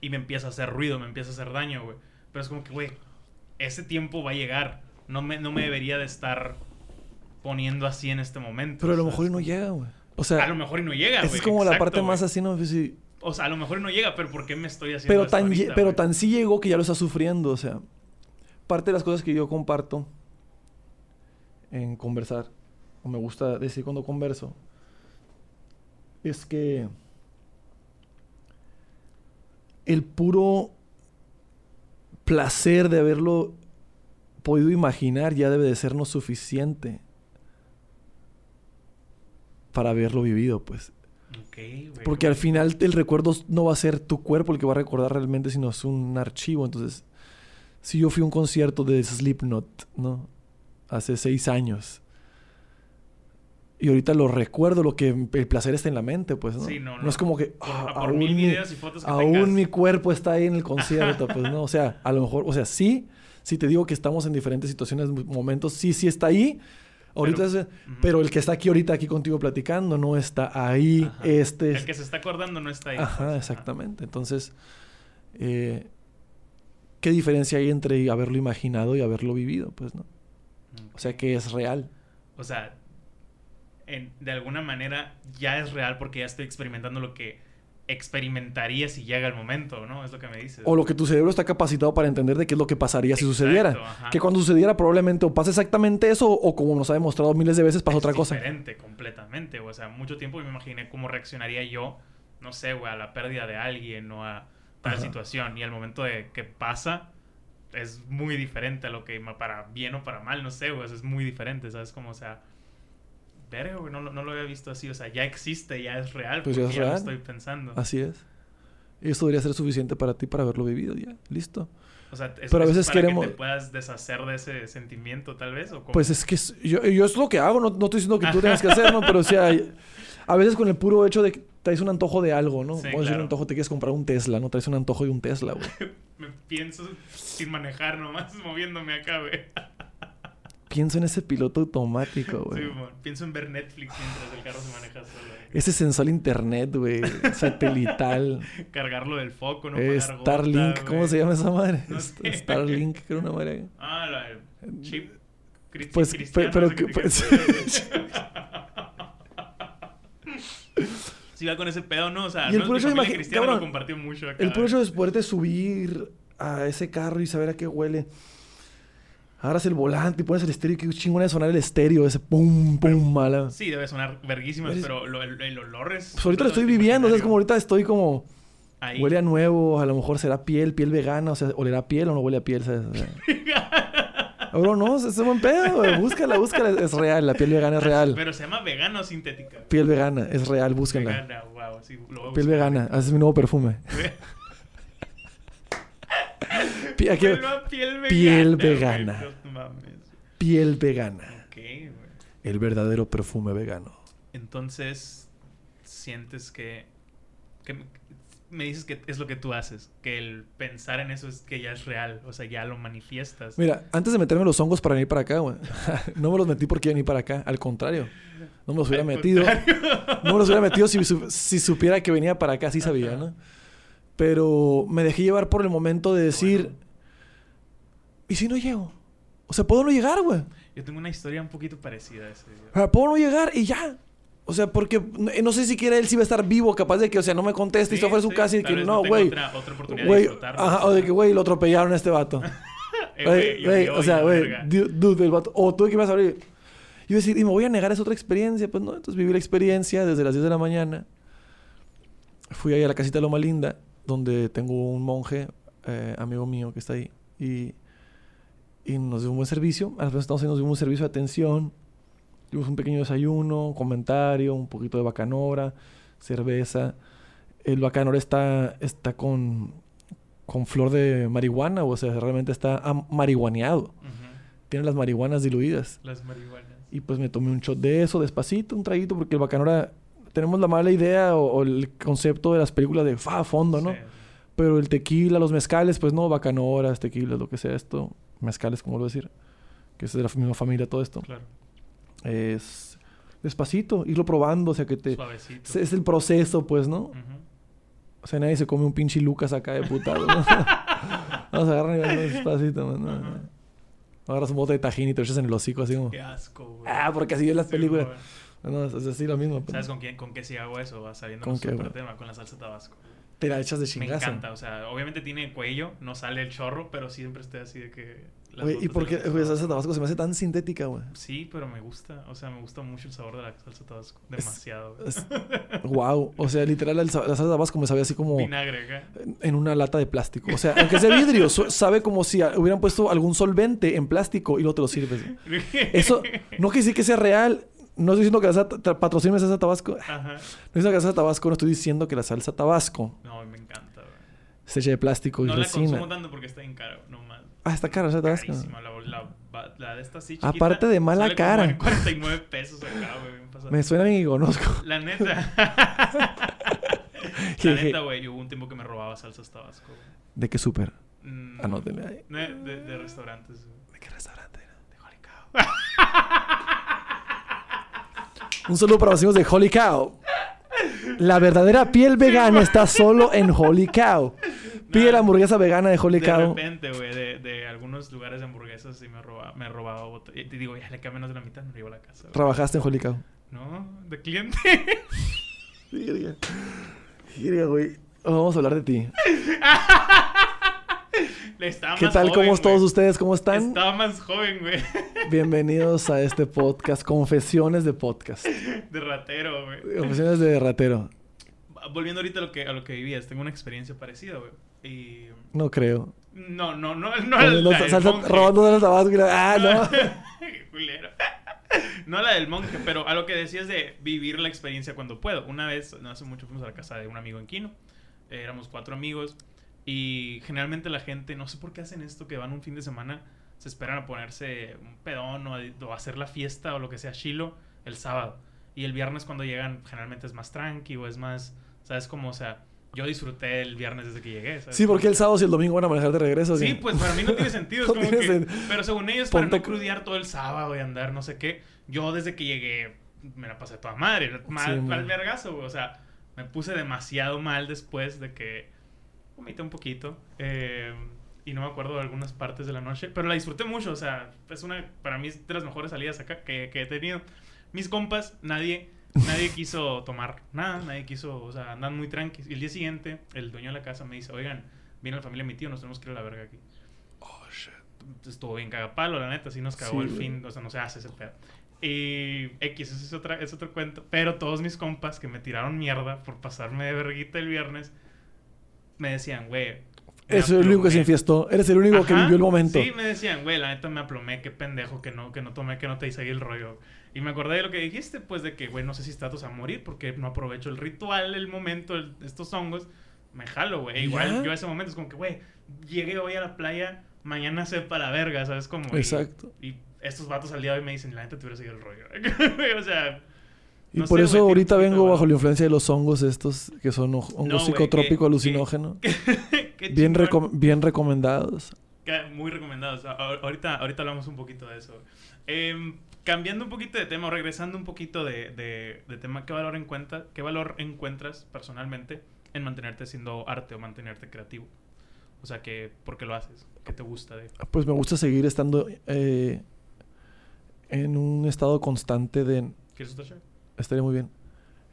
Y me empieza a hacer ruido, me empieza a hacer daño, güey. Pero es como que, güey, ese tiempo va a llegar. No me, no me debería de estar poniendo así en este momento. Pero a lo mejor no llega, güey. O sea, a lo mejor no llega, güey. Es como la parte más así, ¿no? O sea, a lo mejor no llega, pero ¿por qué me estoy haciendo Pero, tan, pero tan sí llegó que ya lo está sufriendo, o sea. Parte de las cosas que yo comparto en conversar, o me gusta decir cuando converso, es que el puro placer de haberlo podido imaginar ya debe de sernos suficiente para haberlo vivido, pues. Porque al final el recuerdo no va a ser tu cuerpo el que va a recordar realmente, sino es un archivo. Entonces, si yo fui a un concierto de Slipknot, ¿no? Hace seis años. Y ahorita lo recuerdo, lo que el placer está en la mente, pues, ¿no? Sí, no, no. es como que, ah, aún, mi, aún mi cuerpo está ahí en el concierto, pues, ¿no? O sea, a lo mejor, o sea, sí, si te digo que estamos en diferentes situaciones, momentos, sí, sí está ahí, Ahorita pero, el que está aquí ahorita aquí contigo platicando no está ahí. Este el que se está acordando no está ahí. Ajá, pues, exactamente. Entonces, eh, ¿qué diferencia hay entre haberlo imaginado y haberlo vivido? Pues, ¿no? O sea, que es real. O sea, de alguna manera ya es real porque ya estoy experimentando lo que experimentaría si llega el momento, ¿no? Es lo que me dices. O lo que tu cerebro está capacitado para entender de qué es lo que pasaría si sucediera. Que cuando sucediera probablemente o pasa exactamente eso o como nos ha demostrado miles de veces pasa otra cosa. diferente completamente. O sea, mucho tiempo me imaginé cómo reaccionaría yo, no sé, güey, a la pérdida de alguien o a tal situación. Y al momento de que pasa es muy diferente a lo que para bien o para mal, no sé, güey, es muy diferente, ¿sabes? Como, o sea verga, güey, no, no, lo había visto así. O sea, ya existe, ya es real. Pues ya es real. Lo estoy pensando. Así es. Y esto debería ser suficiente para ti para haberlo vivido ya. Listo. O sea, es, Pero a veces para queremos... que te puedas deshacer de ese sentimiento, tal vez. ¿o Pues es que yo, yo es lo que hago. No, no estoy diciendo que tú tengas que hacer, ¿no? Pero o sea, a veces con el puro hecho de que traes un antojo de algo, ¿no? Sí, un antojo, te quieres comprar un Tesla, ¿no? Traes un antojo de un Tesla, güey. Me pienso sin manejar nomás, moviéndome acá, güey pienso en ese piloto automático, güey. Sí, pienso en ver Netflix mientras el carro se maneja solo. Ese sensual internet, güey. satelital. Cargarlo del foco, ¿no? Eh, Starlink, ¿cómo se llama esa madre? Starlink, creo una madre. Ah, la chip. pues, pero que. Pues, si va con ese pedo, ¿no? O sea, y el no, puro lo compartió mucho acá. El puro hecho de poderte subir a ese carro y saber a qué huele Agarras el volante y pones el estéreo. Qué chingón de sonar el estéreo. Ese pum, pum, mala. Sí, debe sonar verguísimas, pero el, olor es... Pues ahorita lo estoy viviendo. O sea, es como ahorita estoy como... Huele a nuevo. A lo mejor será piel, piel vegana. O sea, olerá piel o no huele a piel. ¿sabes? Bro, no, es un buen pedo, Búscala, búscala. Es real, la piel vegana es real. Pero se llama vegana o sintética. Piel vegana, es real, búscala. Vegana, wow, sí, piel vegana, ese es mi nuevo perfume. piel vegana. Piel vegana. El verdadero perfume vegano. Entonces, sientes que, me dices que es lo que tú haces, que el pensar en eso es que ya es real, o sea, ya lo manifiestas. Mira, antes de meterme los hongos para venir para acá, güey, no me los metí porque venir para acá, al contrario. No me los hubiera metido. No me los hubiera metido si, si, supiera que venía para acá, sí sabía, ¿no? Pero me dejé llevar por el momento de decir, ¿Y si no llego? O sea, puedo no llegar, güey. Yo tengo una historia un poquito parecida a ese. Puedo no llegar y ya. O sea, porque no sé siquiera él si va a estar vivo, capaz de que, o sea, no me conteste y se fue a su casa y que no, güey. Otra, otra oportunidad Ajá, o de que, güey, lo atropellaron a este vato. eh, o sea, güey, dude, el vato. O tú que vas a abrir. Y yo decir, y me voy a negar esa otra experiencia. Pues no, entonces viví la experiencia desde las 10 de la mañana. Fui ahí a la casita de Loma Linda, donde tengo un monje, eh, amigo mío, que está ahí. Y y nos dio un buen servicio. A las estamos nos dio un servicio de atención. Tuvimos un pequeño desayuno, un comentario, un poquito de bacanora, cerveza. El bacanora está, está con, con flor de marihuana, o sea, realmente está marihuaneado. Tiene las marihuanas diluidas. Las marihuanas. Y pues me tomé un shot de eso despacito, un traguito, porque el bacanora tenemos la mala idea o, o el concepto de las películas de fa fondo, ¿no? Sí. Pero el tequila, los mezcales, pues no, bacanoras, tequilas, lo que sea esto. Mezcales, como lo decir. Que es de la misma familia todo esto. Claro. Es despacito, irlo probando, o sea que te... Suavecito. Es, el proceso, pues, ¿no? O sea, nadie se come un pinche Lucas acá de putado. ¿no? Vamos a agarrar y despacito, man, no, no. Agarras un bote de tajín y te echas en el hocico así como... Qué asco, güey. Ah, porque así es las películas. No, es así lo mismo. pues. ¿Sabes con quién, con qué sí hago eso? Va Sabiendo ¿Con un qué, tema, con la salsa tabasco. Te la echas de Me chingazo. encanta, o sea, obviamente tiene cuello, no sale el chorro, pero siempre estoy así de que... Güey, ¿y por qué la salsa tabasco. se me hace tan sintética, güey? Sí, pero me gusta, o sea, me gusta mucho el sabor de la salsa tabasco. Demasiado. güey. Es- wow. O sea, literal, el la salsa tabasco me sabía así como Vinagre acá. en una lata de plástico. O sea, aunque sea vidrio, sabe como si a- hubieran puesto algún solvente en plástico y luego te lo sirves. Eso no quiere decir que sea real. No estoy diciendo que la salsa la salsa tabasco. No Ajá. estoy diciendo que la salsa tabasco, no estoy diciendo que la salsa tabasco No, me encanta, güey. se eche de plástico y No la resina. consumo tanto porque está en caro, no más. Ah, está cara la salsa tabasco. La, la, la, de esta sí chiquita. Aparte de mala sale como cara. en 49 pesos acá, güey. bien pasado. Me suena y conozco. La neta. la neta, güey, hubo un tiempo que me robaba salsas tabasco. ¿De qué súper? Mm, Anótenle ahí. De, de, de restaurantes, güey. ¿De qué restaurante? De Cow. Un saludo para los amigos de Holy Cow. La verdadera piel vegana está solo en Holy Cow. Pide No. la hamburguesa vegana de Holy De Cow. repente, güey, de, de algunos lugares de hamburguesas sí me robaba, me robaba bot- Y te digo, ya le queda menos de la mitad, me llevo a la casa. güey. Trabajaste en Holy Cow. No, de cliente. Virga. Virga, güey. Vamos a hablar de ti. Estaba ¿Qué más tal? joven, ¿Cómo todos güey. ustedes? ¿Cómo están? Estaba más joven, güey. Bienvenidos a este podcast, Confesiones de Podcast. De ratero, güey. Confesiones de ratero. Volviendo ahorita a lo que, a lo que vivías, tengo una experiencia parecida, güey. Y... No creo. No, no, no, no, Cuando la del salsa- monje. robando de tabasco y la- Ah, no. Culero. No la del monje, pero a lo que decías de vivir la experiencia cuando puedo. Una vez, no hace mucho, fuimos a la casa de un amigo en Quino. Eh, éramos cuatro amigos. Y generalmente la gente, no sé por qué hacen esto, que van un fin de semana, se esperan a ponerse un pedón o a, o a hacer la fiesta o lo que sea, chilo, el sábado. Y el viernes cuando llegan, generalmente es más tranqui o es más, ¿sabes cómo? O sea, yo disfruté el viernes desde que llegué. ¿sabes? Sí, porque Como el sábado y el domingo van a manejar de regreso. Sí, ¿sí? pues para mí no tiene sentido. Es No como tiene que- sen- pero según ellos, para no crudear todo el sábado y andar no sé qué, yo desde que llegué me la pasé toda madre. Mal, Sí, mal vergazo. O sea, me puse demasiado mal después de que vomité un poquito. eh, y no me acuerdo de algunas partes de la noche, pero la disfruté mucho. O sea, es una, para mí de las mejores salidas acá que, que he tenido. Mis compas, nadie, nadie quiso tomar nada, nadie quiso, o sea, andan muy tranquilos. Y el día siguiente, el dueño de la casa me dice, oigan, viene la familia de mi tío, nos tenemos que ir a la verga aquí. Oh, shit. Estuvo bien cagapalo, la neta, sí nos cagó Sí, el fin, o sea, no se hace ese pedo. Y X, ese es, otra, es otro cuento. Pero todos mis compas que me tiraron mierda por pasarme de verguita el viernes, me decían, güey. me Eres el único que se aplomé". infiestó. Eres el único que Ajá, vivió el momento. Sí, me decían, güey, la neta me aplomé, qué pendejo que no, que no tomé, que no te hice ahí el rollo. Y me acordé de lo que dijiste, pues de que, güey, no sé si estás a morir porque no aprovecho el ritual, el momento, el- estos hongos. Me jalo, güey. Igual Ya. yo a ese momento es como que, güey, llegué hoy a la playa, mañana se para la verga, ¿sabes? Como, y- Exacto. Y, estos vatos al día de hoy me dicen, la neta te hubiera seguido el rollo. o sea, Y no por sé, eso ahorita vengo bajo la influencia de los hongos estos, que son hongos No, güey, psicotrópico que- alucinógeno. qué bien, recom- bien recomendados. Muy recomendados. Ahorita, ahorita hablamos un poquito de eso. Em, cambiando un poquito de tema, regresando un poquito de, de- de tema, ¿qué valor, encuentra, ¿qué valor encuentras personalmente en mantenerte haciendo arte o mantenerte creativo? O sea, que, ¿por qué lo haces? ¿Qué te gusta de...? Pues me gusta seguir estando eh, en un estado constante de... ¿Quieres? Estaría muy bien.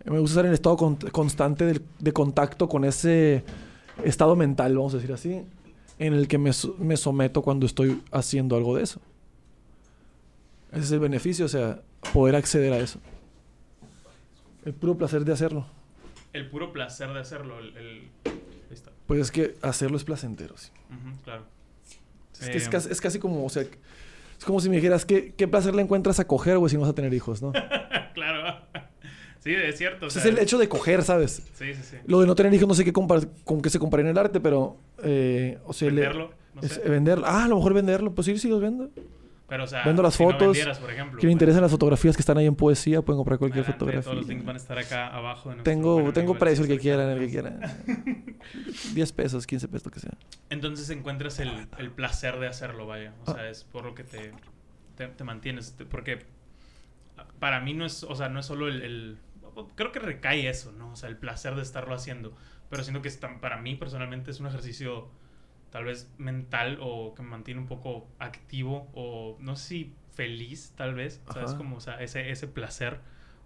Me gusta estar en estado con- constante de, de contacto con ese estado mental, vamos a decir así, en el que me, me someto cuando estoy haciendo algo de eso. Ese es el beneficio, o sea, poder acceder a eso. El puro placer de hacerlo. El puro placer de hacerlo. El. Pues es que hacerlo es placentero, sí. Claro. Es, que es, casi, es casi como, o sea, es como si me dijeras, ¿qué, qué placer le encuentras a coger, güey, si no vas a tener hijos, no? claro. Sí, es cierto. o sea, es el hecho de coger, ¿sabes? Sí, sí, sí. Lo de no tener hijos no sé qué con qué se compara en el arte, pero... eh, o sea, le- Venderlo, no es- sé. venderlo. Ah, a lo mejor venderlo. Pues sí, sí los vendo. Pero, o sea, Vendo las si no fotos. vendieras, por ejemplo, ¿Quién le interesan las fotografías que están ahí en poesía? Pueden comprar cualquier adelante, fotografía. Todos los links van a estar acá abajo. De Tengo, tengo precio el que quieran, el que quieran. 10 pesos, 15 pesos, lo que sea. Entonces encuentras el, el placer de hacerlo, vaya. O Ah. sea, es por lo que te, te, te mantienes. Te- Porque para mí no es, o sea, no es solo el, el- Creo que recae eso, ¿no? O sea, el placer de estarlo haciendo. Pero siento que es tan- para mí personalmente es un ejercicio tal vez mental o que me mantiene un poco activo o no sé si feliz tal vez. ¿Sabes? Ajá. Como, o sea, ese, ese placer,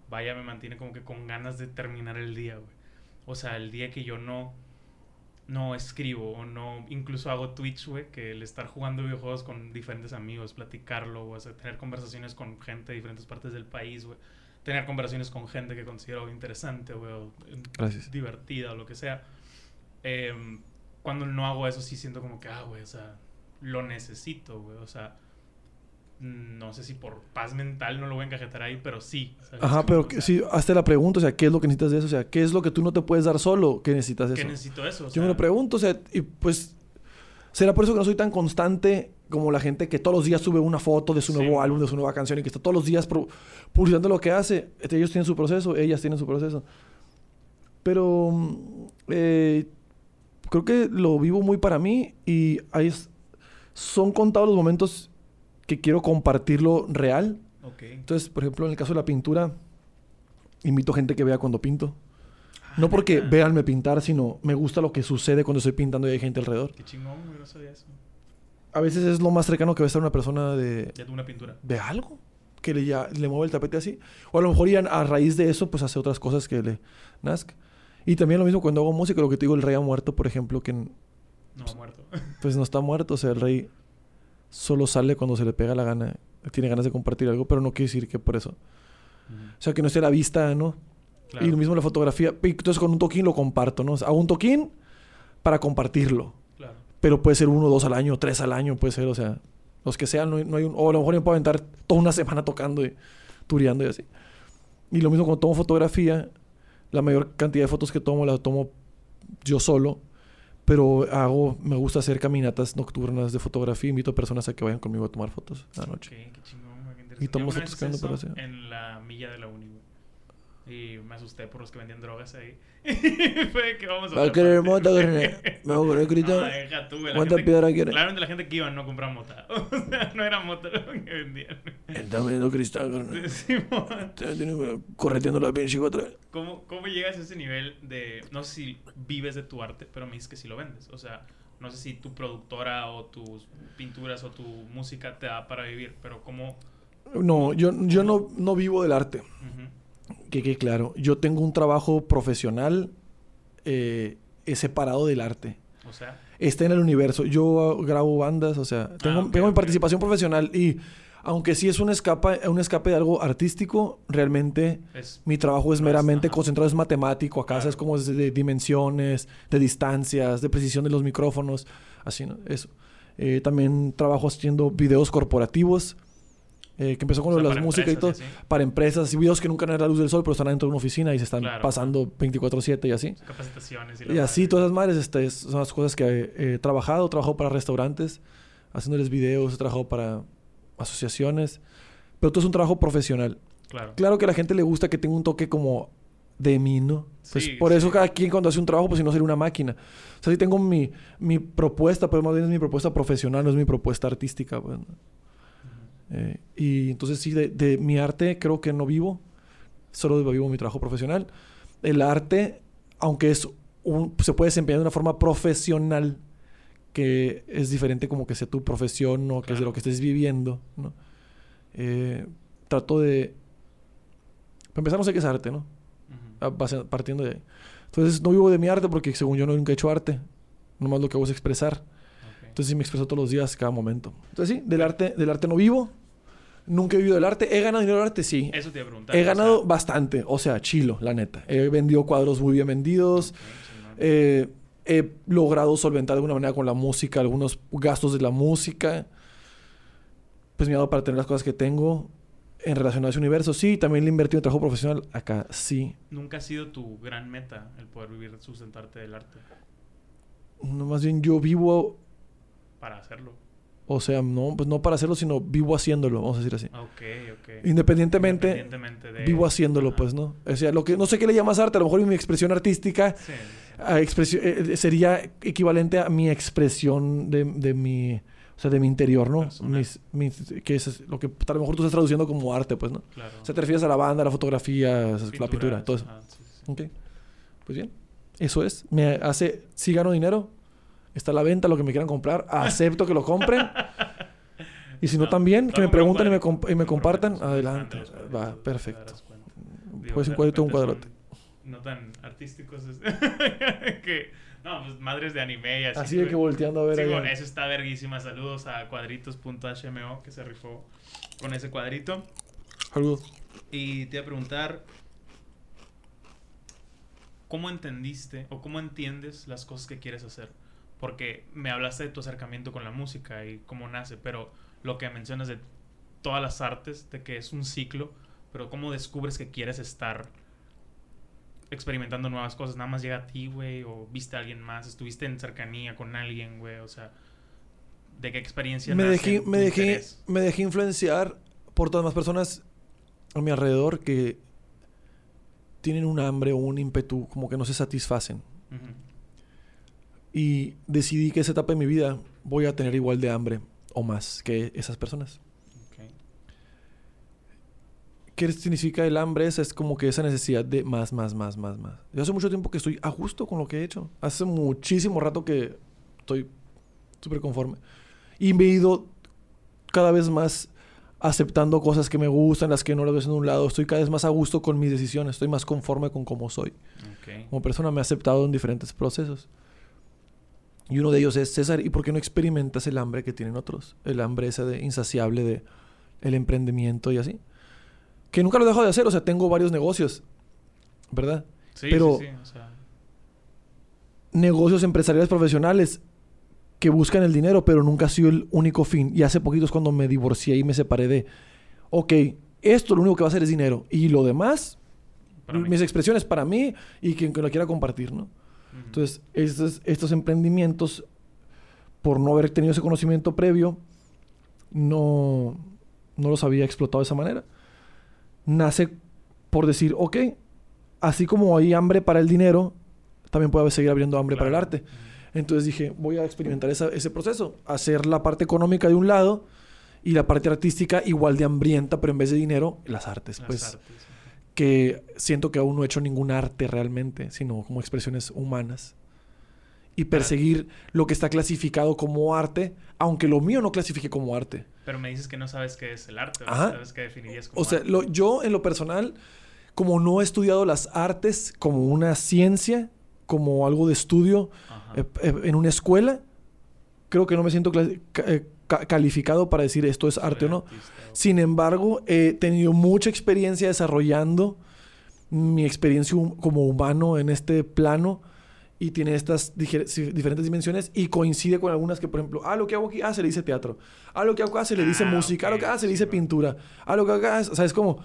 vaya, me mantiene como que con ganas de terminar el día, güey. O sea, el día que yo no no escribo o no incluso hago Twitch, güey, que el estar jugando videojuegos con diferentes amigos, platicarlo, o sea, tener conversaciones con gente de diferentes partes del país, güey. Tener conversaciones con gente que considero interesante, güey, o eh, Gracias. divertida o lo que sea. Em, cuando no hago eso sí siento como que, ah, güey, o sea, lo necesito, güey, o sea, no sé si por paz mental no lo voy a encajetar ahí, pero sí. ¿sabes? Ajá, pero que, sea, sí, hazte la pregunta, o sea, ¿qué es lo que necesitas de eso? O sea, ¿qué es lo que tú no te puedes dar solo? ¿Qué necesitas de ¿Qué eso? necesito eso? O Yo me sea, lo pregunto, o sea, y pues será por eso que no soy tan constante como la gente que todos los días sube una foto de su nuevo álbum, de su nueva canción y que está todos los días publicando lo que hace. Este, Ellos tienen su proceso, ellas tienen su proceso. Pero mm, eh, creo que lo vivo muy para mí y ahí son contados los momentos que quiero compartirlo real. Ok. Entonces, por ejemplo, en el caso de la pintura, invito gente que vea cuando pinto. No Ah, porque neta. véanme pintar, sino me gusta lo que sucede cuando estoy pintando y hay gente alrededor. Qué chingón, güey, no sabía eso. A veces es lo más cercano que va a estar una persona de, Ya tuve una pintura. de algo. Que le, ya, le mueve el tapete así. O a lo mejor ya a raíz de eso, pues hace otras cosas que le nazca. Y también lo mismo cuando hago música, lo que te digo, el rey ha muerto, por ejemplo, que No, muerto. pues no está muerto. O sea, el rey solo sale cuando se le pega la gana. Tiene ganas de compartir algo, pero no quiere decir que por eso. O sea, que no esté a la vista, ¿no? Claro. Y lo mismo la fotografía. Entonces con un toquín lo comparto, ¿no? O sea, hago un toquín para compartirlo. Claro. Pero puede ser uno, dos al año, tres al año, puede ser, o sea, los que sean, no hay, no hay un, o a lo mejor yo puedo aventar toda una semana tocando y tureando y así. Y lo mismo cuando tomo fotografía, la mayor cantidad de fotos que tomo la tomo yo solo, pero hago, me gusta hacer caminatas nocturnas de fotografía, invito a personas a que vayan conmigo a tomar fotos a la noche. Ok, qué chingón, qué. Y tomo fotos por eso. En la milla de la uni, güey. Y me asusté por los que vendían drogas ahí. Fue que vamos a ¿Va a querer mota, carnal? ¿Me voy a querer No, deja tú, güey. La ¿Cuánta gente- piedra quieres? Claramente la gente que iba no compraba mota. O sea, no era mota lo que vendían. Está vendiendo cristal. Te tiene correteando la pinche otra vez. ¿Cómo, ¿Cómo llegas a ese nivel de... No sé si vives de tu arte, pero me dices que sí lo vendes. O sea, no sé si tu productora o tus pinturas o tu música te da para vivir, pero ¿cómo...? No, yo, yo no, no vivo del arte. Ujú. Que quede claro. Yo tengo un trabajo profesional eh, separado del arte. O sea, Está en el universo. Yo grabo bandas, o sea, tengo, Ah, tengo mi participación profesional y aunque sí es un escape, un escape de algo artístico, realmente es... mi trabajo es meramente ajá. concentrado, es matemático. Acá Claro. es como de, de dimensiones, de distancias, de precisión de los micrófonos, así, ¿no? Eso. Eh, también trabajo haciendo videos corporativos, eh, que empezó con o lo sea, de las músicas y todo para empresas y videos que nunca ven la luz del sol, pero están dentro de una oficina y se están Claro. pasando 24/7 y así. Capacitaciones y, la Y así todas esas madres este, es- son las cosas que he, he trabajado. He trabajado para restaurantes, haciéndoles videos, he trabajado para asociaciones, pero todo es un trabajo profesional. Claro. Claro que a la gente le gusta que tenga un toque como de mí, ¿no? Pues Sí, por eso sí. cada quien cuando hace un trabajo, pues si no sería una máquina. O sea, sí tengo mi, mi propuesta, pero más bien es mi propuesta profesional, no es mi propuesta artística. pues, ¿no? Eh, y entonces sí, de, de mi arte creo que no vivo, solo vivo mi trabajo profesional. El arte, aunque es un, se puede desempeñar de una forma profesional, que es diferente como que sea tu profesión o que es de Claro. lo que estés viviendo, ¿no? Eh, trato de... Para empezar, no sé qué es arte, ¿no? Ujú. A- base- Partiendo de ahí. Entonces, no vivo de mi arte porque según yo no nunca he hecho arte. Nomás lo que hago es expresar. Ok. Entonces sí me expreso todos los días, cada momento. Entonces sí, del arte, del arte no vivo. Nunca he vivido del arte. ¿He ganado dinero del arte? Sí. Eso te iba a preguntar. He o sea, ganado bastante. O sea, chilo, la neta. He vendido cuadros muy bien vendidos. Eh, he logrado solventar de alguna manera con la música algunos gastos de la música. Pues me ha dado para tener las cosas que tengo en relación a ese universo. Sí, también le he invertido en trabajo profesional. Acá sí. Nunca ha sido tu gran meta el poder vivir, sustentarte del arte No, más bien yo vivo para hacerlo. O sea, no, pues no para hacerlo, sino vivo haciéndolo, vamos a decir así. Ok, ok. Independientemente, Independientemente de... vivo haciéndolo, pues, ¿no? O sea, lo que no sé qué le llamas arte, a lo mejor mi expresión artística Sí. a expresión, eh, sería equivalente a mi expresión de, de mi, o sea, de mi interior, ¿no? Mis, mis- que es lo que a lo mejor tú estás traduciendo como arte, pues, ¿no? Claro. O sea, te refieres a la banda, a la fotografía, la pintura, todo eso. ajá, sí, sí. Ok. Pues bien. Eso es. Me hace, si gano dinero, está a la venta lo que me quieran comprar, acepto que lo compren. Y si no, No, también, que voy me pregunten y me, comp- y me compartan, adelante. Va, perfecto. Digo, un cuadrito un cuadrote. No tan artísticos. es- que, no, pues madres de anime y así. Así de que volteando a ver Sí, güey, eso está verguísima. Saludos a cuadritos.hmo que se rifó con ese cuadrito. Saludos. Y te iba a preguntar, ¿cómo entendiste o cómo entiendes las cosas que quieres hacer? Porque me hablaste de tu acercamiento con la música y cómo nace, pero lo que mencionas de todas las artes, de que es un ciclo, pero ¿cómo descubres que quieres estar experimentando nuevas cosas? ¿Nada más llega a ti, güey? ¿O viste a alguien más? ¿Estuviste en cercanía con alguien, güey? O sea, ¿de qué experiencia Me nace dejé, me, dejé, interés? me dejé influenciar por todas las personas a mi alrededor que tienen un hambre o un ímpetu como que no se satisfacen. Y decidí que esa etapa de mi vida voy a tener igual de hambre o más que esas personas. ¿Qué significa el hambre? Es, es como que esa necesidad de más, más, más, más, más. Yo hace mucho tiempo que estoy a gusto con lo que he hecho. Hace muchísimo rato que estoy súper conforme. Y me he ido cada vez más aceptando cosas que me gustan, las que no las ves en un lado. Estoy cada vez más a gusto con mis decisiones. Estoy más conforme con cómo soy. Ok. Como persona me he aceptado en diferentes procesos. Y uno de ellos es, César, ¿y por qué no experimentas el hambre que tienen otros? El hambre ese de insaciable de el emprendimiento y así. Que nunca lo dejo de hacer, o sea, tengo varios negocios, ¿verdad? Sí, Pero- sí, sí, o sea, Negocios empresariales profesionales que buscan el dinero, pero nunca ha sido el único fin. Y hace poquito es cuando me divorcié y me separé de, ok, esto lo único que va a hacer es dinero. Y lo demás, para mí. mis expresiones para mí y quien que lo quiera compartir, ¿no? Entonces, estos, estos emprendimientos, por no haber tenido ese conocimiento previo, no, no los había explotado de esa manera. Nace por decir, ok, así como hay hambre para el dinero, también puede seguir habiendo hambre para el arte. Entonces dije, voy a experimentar esa- ese proceso, hacer la parte económica de un lado y la parte artística igual de hambrienta, pero en vez de dinero, las artes. Las pues artes. Que siento que aún no he hecho ningún arte realmente, sino como expresiones humanas. Y perseguir lo que está clasificado como arte, aunque lo mío no clasifique como arte. Pero me dices que no sabes qué es el arte, ¿no? Sabes qué definirías como O sea, arte. lo- yo en lo personal, como no he estudiado las artes como una ciencia, como algo de estudio eh, eh, en una escuela, creo que no me siento eh, ca- calificado para decir esto es arte o no. Sin embargo, he tenido mucha experiencia desarrollando mi experiencia hum- como humano en este plano y tiene estas diferentes dimensiones y coincide con algunas que, por ejemplo, ah, lo que hago aquí, ah, se le dice teatro. Ah, lo que hago acá se le dice Ah, música. Ah, lo que ok, ah, se le dice pintura. Ah, lo que acá es, o sea, es como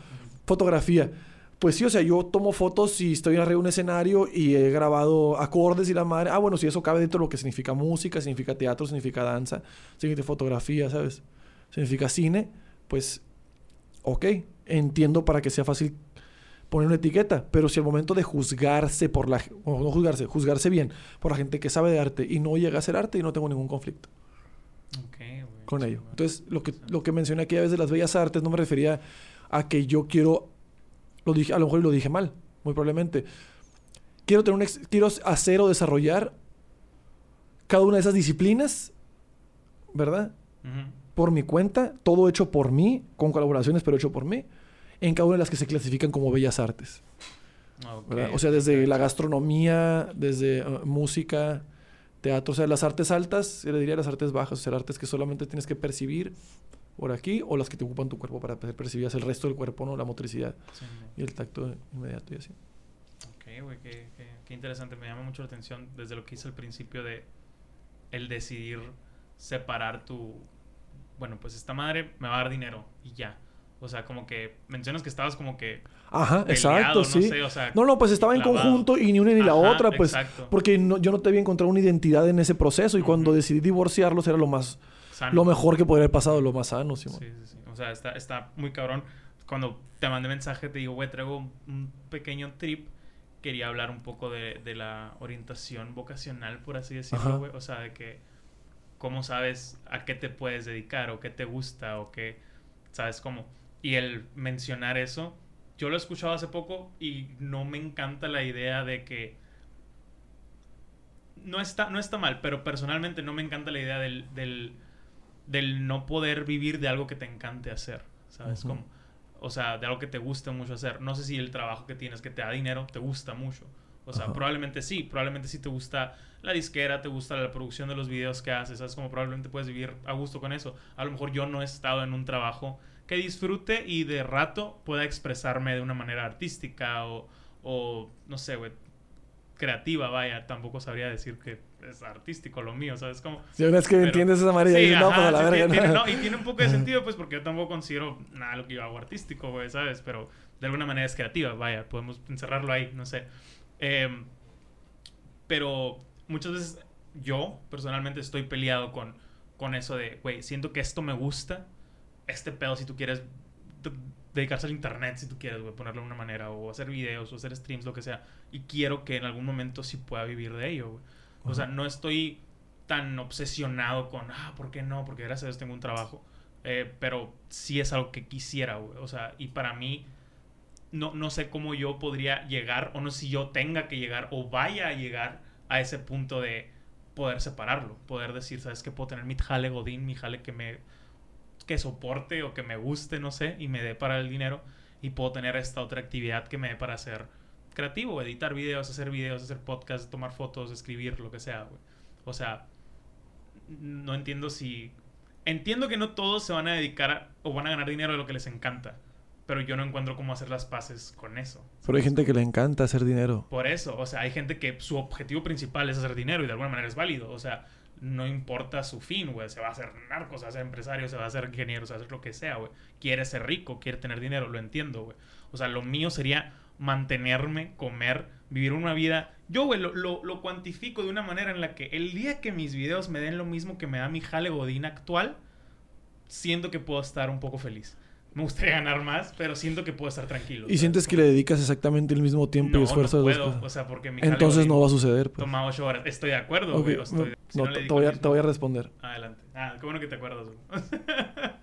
fotografía. Pues sí, o sea, yo tomo fotos y estoy arriba de un escenario y he grabado acordes y la madre. Ah, bueno, si eso cabe dentro de lo que significa música, significa teatro, significa danza, significa fotografía, ¿sabes? Significa cine, pues, ok, entiendo para que sea fácil poner una etiqueta, pero si al momento de juzgarse por la, o no juzgarse, juzgarse bien por la gente que sabe de arte y no llega a ser arte, y no tengo ningún conflicto con ello. Entonces, lo que, lo que mencioné aquella vez de las bellas artes no me refería a que yo quiero, lo dije, a lo mejor lo dije mal, muy probablemente. Quiero tener un quiero hacer o desarrollar cada una de esas disciplinas, ¿verdad? Ujú. Por mi cuenta, todo hecho por mí, con colaboraciones, pero hecho por mí, en cada una de las que se clasifican como bellas artes. Ok, ¿verdad? O sea, desde la gastronomía, desde eh, música, teatro, o sea, las artes altas, yo le diría las artes bajas, o sea, artes que solamente tienes que percibir por aquí, o las que te ocupan tu cuerpo para percibir el resto del cuerpo, ¿no? La motricidad Sí, y el tacto inmediato y así. Ok, güey, qué, qué- qué interesante. Me llama mucho la atención desde lo que hice al principio de el decidir separar tu... Bueno, pues esta madre me va a dar dinero y ya. O sea, como que mencionas que estabas como que... Ajá, peleado, exacto, no sí. sé, o sea, No, no, pues estaba en conjunto y ni una ni la Ajá, otra, pues. exacto. Porque no- yo no te había encontrado una identidad en ese proceso y cuando decidí divorciarlos era lo más sano. Lo mejor que podría haber pasado, lo más sano, Simón. Sí, sí, sí. O sea, está, está muy cabrón. Cuando te mandé mensaje, te digo, güey, traigo un, pequeño trip. Quería hablar un poco de, de la orientación vocacional, por así decirlo, güey. O sea, de que cómo sabes a qué te puedes dedicar o qué te gusta o qué, ¿sabes cómo? Y el mencionar eso, yo lo he escuchado hace poco y no me encanta la idea de que no está, no está mal, pero personalmente no me encanta la idea del, del, del no poder vivir de algo que te encante hacer, ¿sabes? Como, o sea, de algo que te guste mucho hacer. No sé si el trabajo que tienes que te da dinero te gusta mucho. O sea, probablemente sí, probablemente sí te gusta la disquera, te gusta la producción de los videos que haces, ¿sabes? Como probablemente puedes vivir a gusto con eso. A lo mejor yo no he estado en un trabajo que disfrute y de rato pueda expresarme de una manera artística o, o no sé, güey, creativa, vaya. Tampoco sabría decir que es artístico lo mío, ¿sabes? Como... Si una vez que Pero- entiendes esa manera, Sí, no, ajá, pues a la verga. tiene- ¿no? no, y tiene un poco de sentido, pues, porque yo tampoco considero nada lo que yo hago artístico, güey, ¿sabes? Pero de alguna manera es creativa, vaya, podemos encerrarlo ahí, no sé. Em, pero muchas veces yo, personalmente, estoy peleado con, con eso de, güey, siento que esto me gusta, este pedo, si tú quieres dedicarse al internet, si tú quieres, güey, ponerlo de una manera, o hacer videos, o hacer streams, lo que sea, y quiero que en algún momento sí pueda vivir de ello, güey. O sea, no estoy tan obsesionado con, ah, ¿por qué no? Porque gracias a Dios tengo un trabajo. Eh, pero sí es algo que quisiera, güey. O sea, y para mí, no, no sé cómo yo podría llegar, o no sé si yo tenga que llegar, o vaya a llegar a ese punto de poder separarlo. Poder decir, ¿sabes qué? Puedo tener mi jale godín, mi jale que me que soporte o que me guste, no sé, y me dé para el dinero. Y puedo tener esta otra actividad que me dé para ser creativo, editar videos, hacer videos, hacer podcasts, tomar fotos, escribir, lo que sea, güey. O sea, no entiendo si... Entiendo que no todos se van a dedicar a- o van a ganar dinero de lo que les encanta, pero yo no encuentro cómo hacer las paces con eso. Pero hay gente que le encanta hacer dinero. Por eso, o sea, hay gente que su objetivo principal es hacer dinero y de alguna manera es válido. O sea, no importa su fin, güey. Se va a hacer narco, se va a ser empresario, se va a hacer ingeniero, se va a hacer lo que sea, güey. Quiere ser rico, quiere tener dinero, lo entiendo, güey. O sea, lo mío sería mantenerme, comer, vivir una vida. Yo, güey, lo, lo, lo cuantifico de una manera en la que el día que mis videos me den lo mismo que me da mi jale godín actual, siento que puedo estar un poco feliz. Me gustaría ganar más, pero siento que puedo estar tranquilo. Y ¿sabes? sientes que le dedicas exactamente el mismo tiempo no, y esfuerzo no puedo, cosas. o sea, porque mi Entonces no va a suceder. Pues. Toma ocho horas. Estoy de acuerdo, Ok, güey. estoy- si no, te, voy a, te voy a responder. Adelante. Ah, qué bueno que te acuerdas, güey.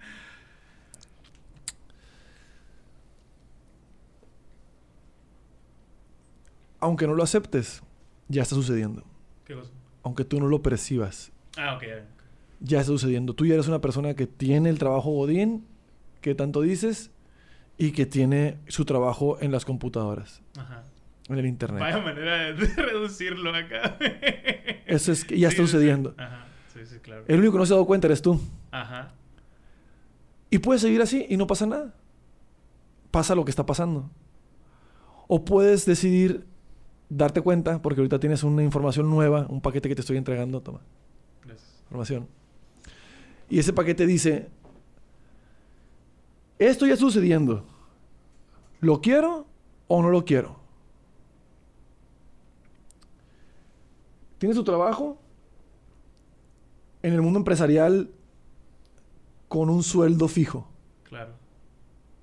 Aunque no lo aceptes, ya está sucediendo. ¿Qué cosa? Aunque tú no lo percibas, Ah, ok. ya. está sucediendo. Tú ya eres una persona que tiene el trabajo Godín, que tanto dices, y que tiene su trabajo en las computadoras, Ajá. en el internet. Vaya manera de, reducirlo acá. Eso es que ya Sí, está sí, sí. sucediendo. Ajá. Sí, sí, claro. El único que no se ha dado cuenta eres tú. Ajá. Y puedes seguir así y no pasa nada. Pasa lo que está pasando. O puedes decidir darte cuenta, porque ahorita tienes una información nueva, un paquete que te estoy entregando, toma, Gracias. información. Y ese paquete dice, esto ya está sucediendo. ¿Lo quiero o no lo quiero? Tienes tu trabajo en el mundo empresarial con un sueldo fijo. Claro.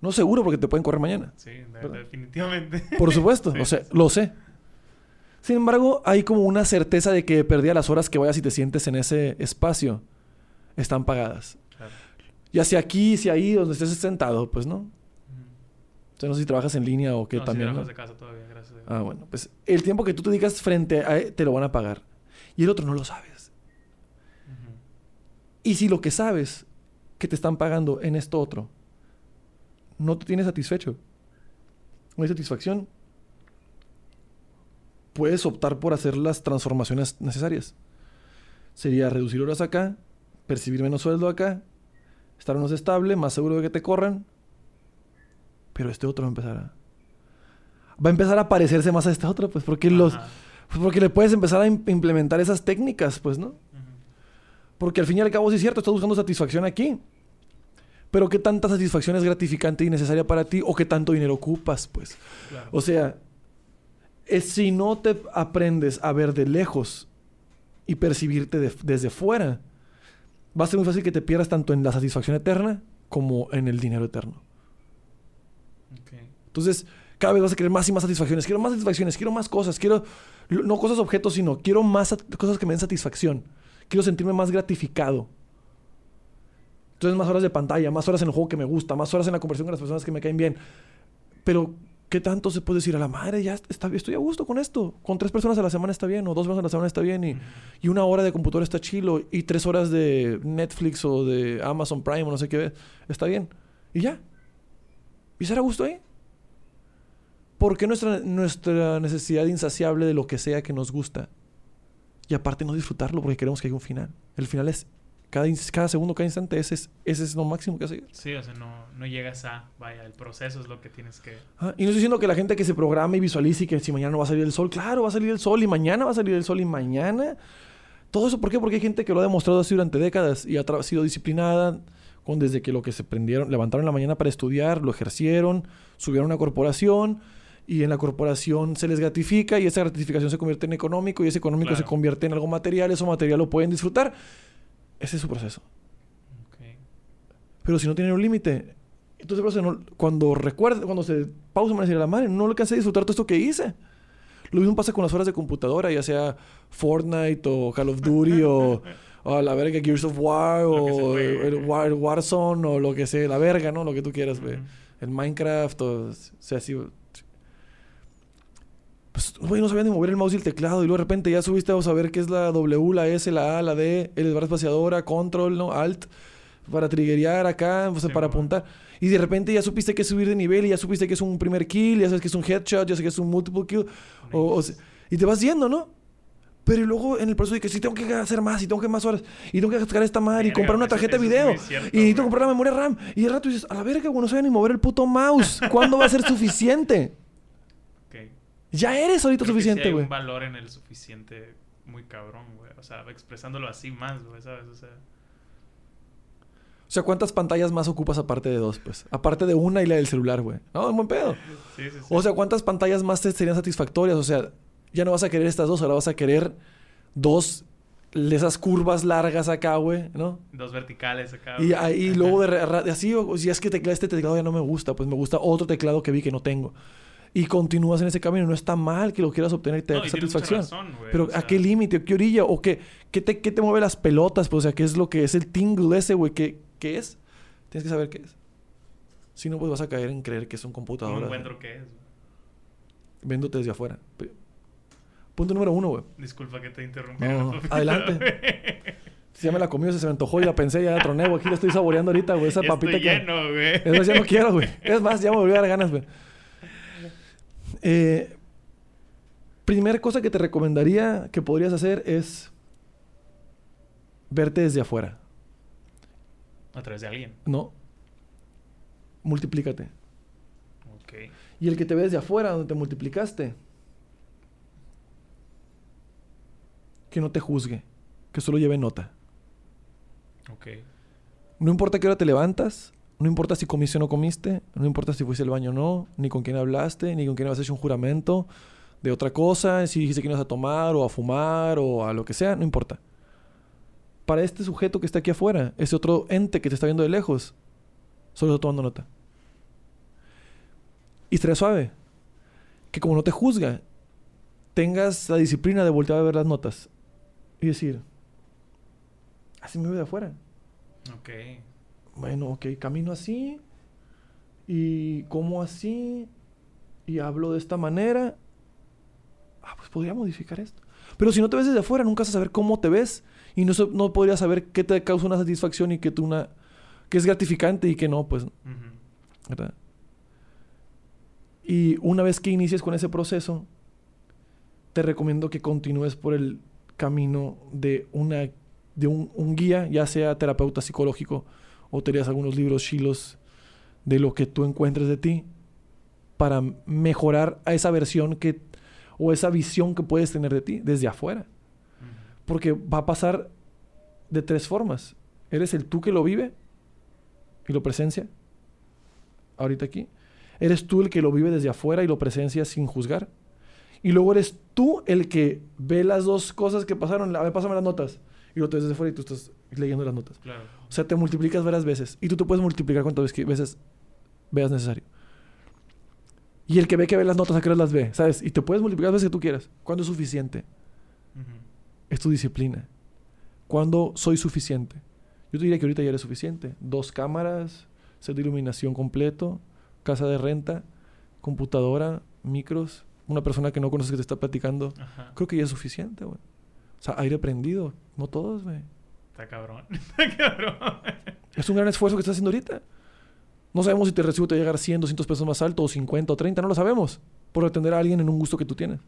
No seguro porque te pueden correr mañana. Sí, ¿Verdad? definitivamente. Por supuesto, Sí, lo sé, sí. lo sé. Sin embargo, hay como una certeza de que perdía las horas que vayas y te sientes en ese espacio están pagadas. Claro. Ya sea aquí, sea ahí, donde estés sentado, pues no. Ujú. O sea, no sé si trabajas en línea o qué no, también. trabajas ¿no? de casa todavía, gracias a Dios. Ah, bueno, pues el tiempo que tú te dedicas frente a él, te lo van a pagar. Y el otro no lo sabes. Y si lo que sabes que te están pagando en esto otro no te tiene satisfecho, no hay satisfacción, puedes optar por hacer las transformaciones necesarias. Sería reducir horas acá, percibir menos sueldo acá, estar menos estable, más seguro de que te corran, pero este otro va a empezar a... Va a empezar a parecerse más a este otro, pues porque los... Pues, porque le puedes empezar a im- implementar esas técnicas, pues, ¿no? Porque al fin y al cabo sí es cierto, estás buscando satisfacción aquí. Pero ¿qué tanta satisfacción es gratificante y necesaria para ti? ¿O qué tanto dinero ocupas, pues? Claro. O sea, es si no te aprendes a ver de lejos y percibirte de- desde fuera, va a ser muy fácil que te pierdas tanto en la satisfacción eterna como en el dinero eterno. Entonces, cada vez vas a querer más y más satisfacciones. Quiero más satisfacciones, quiero más cosas, quiero no cosas objetos, sino quiero más cosas que me den satisfacción. Quiero sentirme más gratificado. Entonces, más horas de pantalla, más horas en el juego que me gusta, más horas en la conversación con las personas que me caen bien. Pero, ¿qué tanto se puede decir a la madre? Ya está, estoy a gusto con esto. Con tres personas a la semana está bien, o dos personas a la semana está bien, y, y una hora de computadora está chilo, y tres horas de Netflix o de Amazon Prime o no sé qué, está bien. Y ya. ¿Y estar a gusto ahí? ¿Por qué nuestra, nuestra necesidad insaciable de lo que sea que nos gusta? Y aparte no disfrutarlo porque queremos que haya un final. El final es cada, cada segundo, cada instante, ese es, ese es lo máximo que hace. Sí, o sea, no, no llegas a. Vaya, el proceso es lo que tienes que. Ah, Y no estoy diciendo que la gente que se programa y visualice y que si mañana no va a salir el sol, claro, va a salir el sol y mañana va a salir el sol y mañana. Todo eso, ¿por qué? Porque hay gente que lo ha demostrado así durante décadas y ha sido disciplinada con desde que lo que se prendieron, levantaron en la mañana para estudiar, lo ejercieron, subieron a una corporación y en la corporación se les gratifica y esa gratificación se convierte en económico y ese económico se convierte en algo material, eso material lo pueden disfrutar. Ese es su proceso. Pero si no tiene un límite, entonces no- cuando recuerda, cuando se pausa, me la madre, no alcancé a disfrutar todo esto que hice. Lo mismo pasa con las horas de computadora, ya sea Fortnite o Call of Duty o, la verga Gears of War Lo o juegue. el War- Warzone o lo que sea, la verga, ¿no? Lo que tú quieras, güey. Ujú. El Minecraft o sea así. Pues, güey, no sabía ni mover el mouse y el teclado. Y luego de repente ya subiste a saber qué es la W, la S, la A, la D, el barra espaciadora, control, ¿no? Alt, para triggerear acá, o sea, Sí, para bueno. apuntar. Y de repente ya supiste que es subir de nivel y ya supiste que es un primer kill, ya sabes que es un headshot, ya sabes que es un multiple kill. O, o se- y te vas yendo, ¿no? Pero luego en el proceso de que sí tengo que hacer más y tengo que más horas y tengo que sacar esta madre y comprar una tarjeta de video cierto, y necesito comprar la memoria RAM y de rato dices, a la verga, güey, no sabía ni mover el puto mouse. ¿Cuándo va a ser suficiente? Ya eres ahorita Creo que sí suficiente, hay güey. un valor en el suficiente muy cabrón, güey. O sea, expresándolo así más, güey, ¿sabes? O sea, O sea, ¿cuántas pantallas más ocupas aparte de dos, pues? Aparte de una y la del celular, güey. No, es buen pedo. sí, sí, sí. O sea, ¿cuántas pantallas más te serían satisfactorias? O sea, ya no vas a querer estas dos, ahora vas a querer dos de esas curvas largas acá, güey, ¿no? Dos verticales acá. Y güey. ahí luego de, así, o si es que tecla, este teclado ya no me gusta, pues me gusta otro teclado que vi que no tengo. Y continúas en ese camino. No está mal que lo quieras obtener y te No, da y satisfacción. razón, Pero o sea, ¿a qué límite? ¿A qué orilla? ¿O qué, qué, te, qué te mueve las pelotas? Pues, o sea, ¿qué es lo que es el tingle ese, güey? ¿Qué, ¿Qué es? Tienes que saber qué es. Si no, pues vas a caer en creer que es un No computador. encuentro qué es. Viéndote desde afuera. Punto número uno, güey. Disculpa que te interrumpí. No, adelante. Si ya me la comí, se me antojó y la pensé, ya la troné, güey. Aquí la estoy saboreando ahorita, güey. Esa Estoy papita que... lleno, güey. Es más, ya no quiero, güey. Es más, ya me volvió a dar ganas, güey. Eh, primer cosa que te recomendaría que podrías hacer es verte desde afuera. A través de alguien. No. Multiplícate. Ok. Y el que te ve desde afuera, donde te multiplicaste, que no te juzgue, que solo lleve nota. Ok. No importa qué hora te levantas, no importa si comiste o no comiste, no importa si fuiste al baño o no, ni con quién hablaste, ni con quién habías hecho un juramento de otra cosa, si dijiste que ibas a tomar o a fumar o a lo que sea, no importa. Para este sujeto que está aquí afuera, ese otro ente que te está viendo de lejos, solo está tomando nota. Y estaría suave. Que como no te juzga, tengas la disciplina de voltear a ver las notas y decir, así me veo de afuera. Ok. Bueno, ok, camino así y como así y hablo de esta manera. Ah, pues podría modificar esto. Pero si no te ves desde afuera, nunca vas a saber cómo te ves y no, no podrías saber qué te causa una satisfacción y qué tú una que es gratificante y que no, pues. ¿verdad? Y una vez que inicies con ese proceso, te recomiendo que continúes por el camino de una de un, un guía, ya sea terapeuta psicológico o te leas algunos libros chilos de lo que tú encuentres de ti para mejorar a esa versión que o esa visión que puedes tener de ti desde afuera. Porque va a pasar de tres formas. Eres el tú que lo vive y lo presencia. Ahorita aquí. Eres tú el que lo vive desde afuera y lo presencia sin juzgar. Y luego eres tú el que ve las dos cosas que pasaron. A ver, pásame las notas. Y lo te ves desde fuera y tú estás leyendo las notas. Claro. O sea, te multiplicas varias veces. Y tú te puedes multiplicar cuantas veces, veas necesario. Y el que ve que ve las notas, ¿a qué las ve? ¿Sabes? Y te puedes multiplicar las veces que tú quieras. ¿Cuándo es suficiente? Ujú. Es tu disciplina. ¿Cuándo soy suficiente? Yo te diría que ahorita ya eres suficiente. Dos cámaras, set de iluminación completo, casa de renta, computadora, micros, una persona que no conoces que te está platicando. Ajá. Creo que ya es suficiente, güey. O sea, aire prendido. No todos, güey. Está cabrón. Está cabrón. Es un gran esfuerzo que estás haciendo ahorita. No sabemos si te recibo te va a llegar 100, 200 pesos más alto, o 50 o 30, no lo sabemos. Por atender a alguien en un gusto que tú tienes.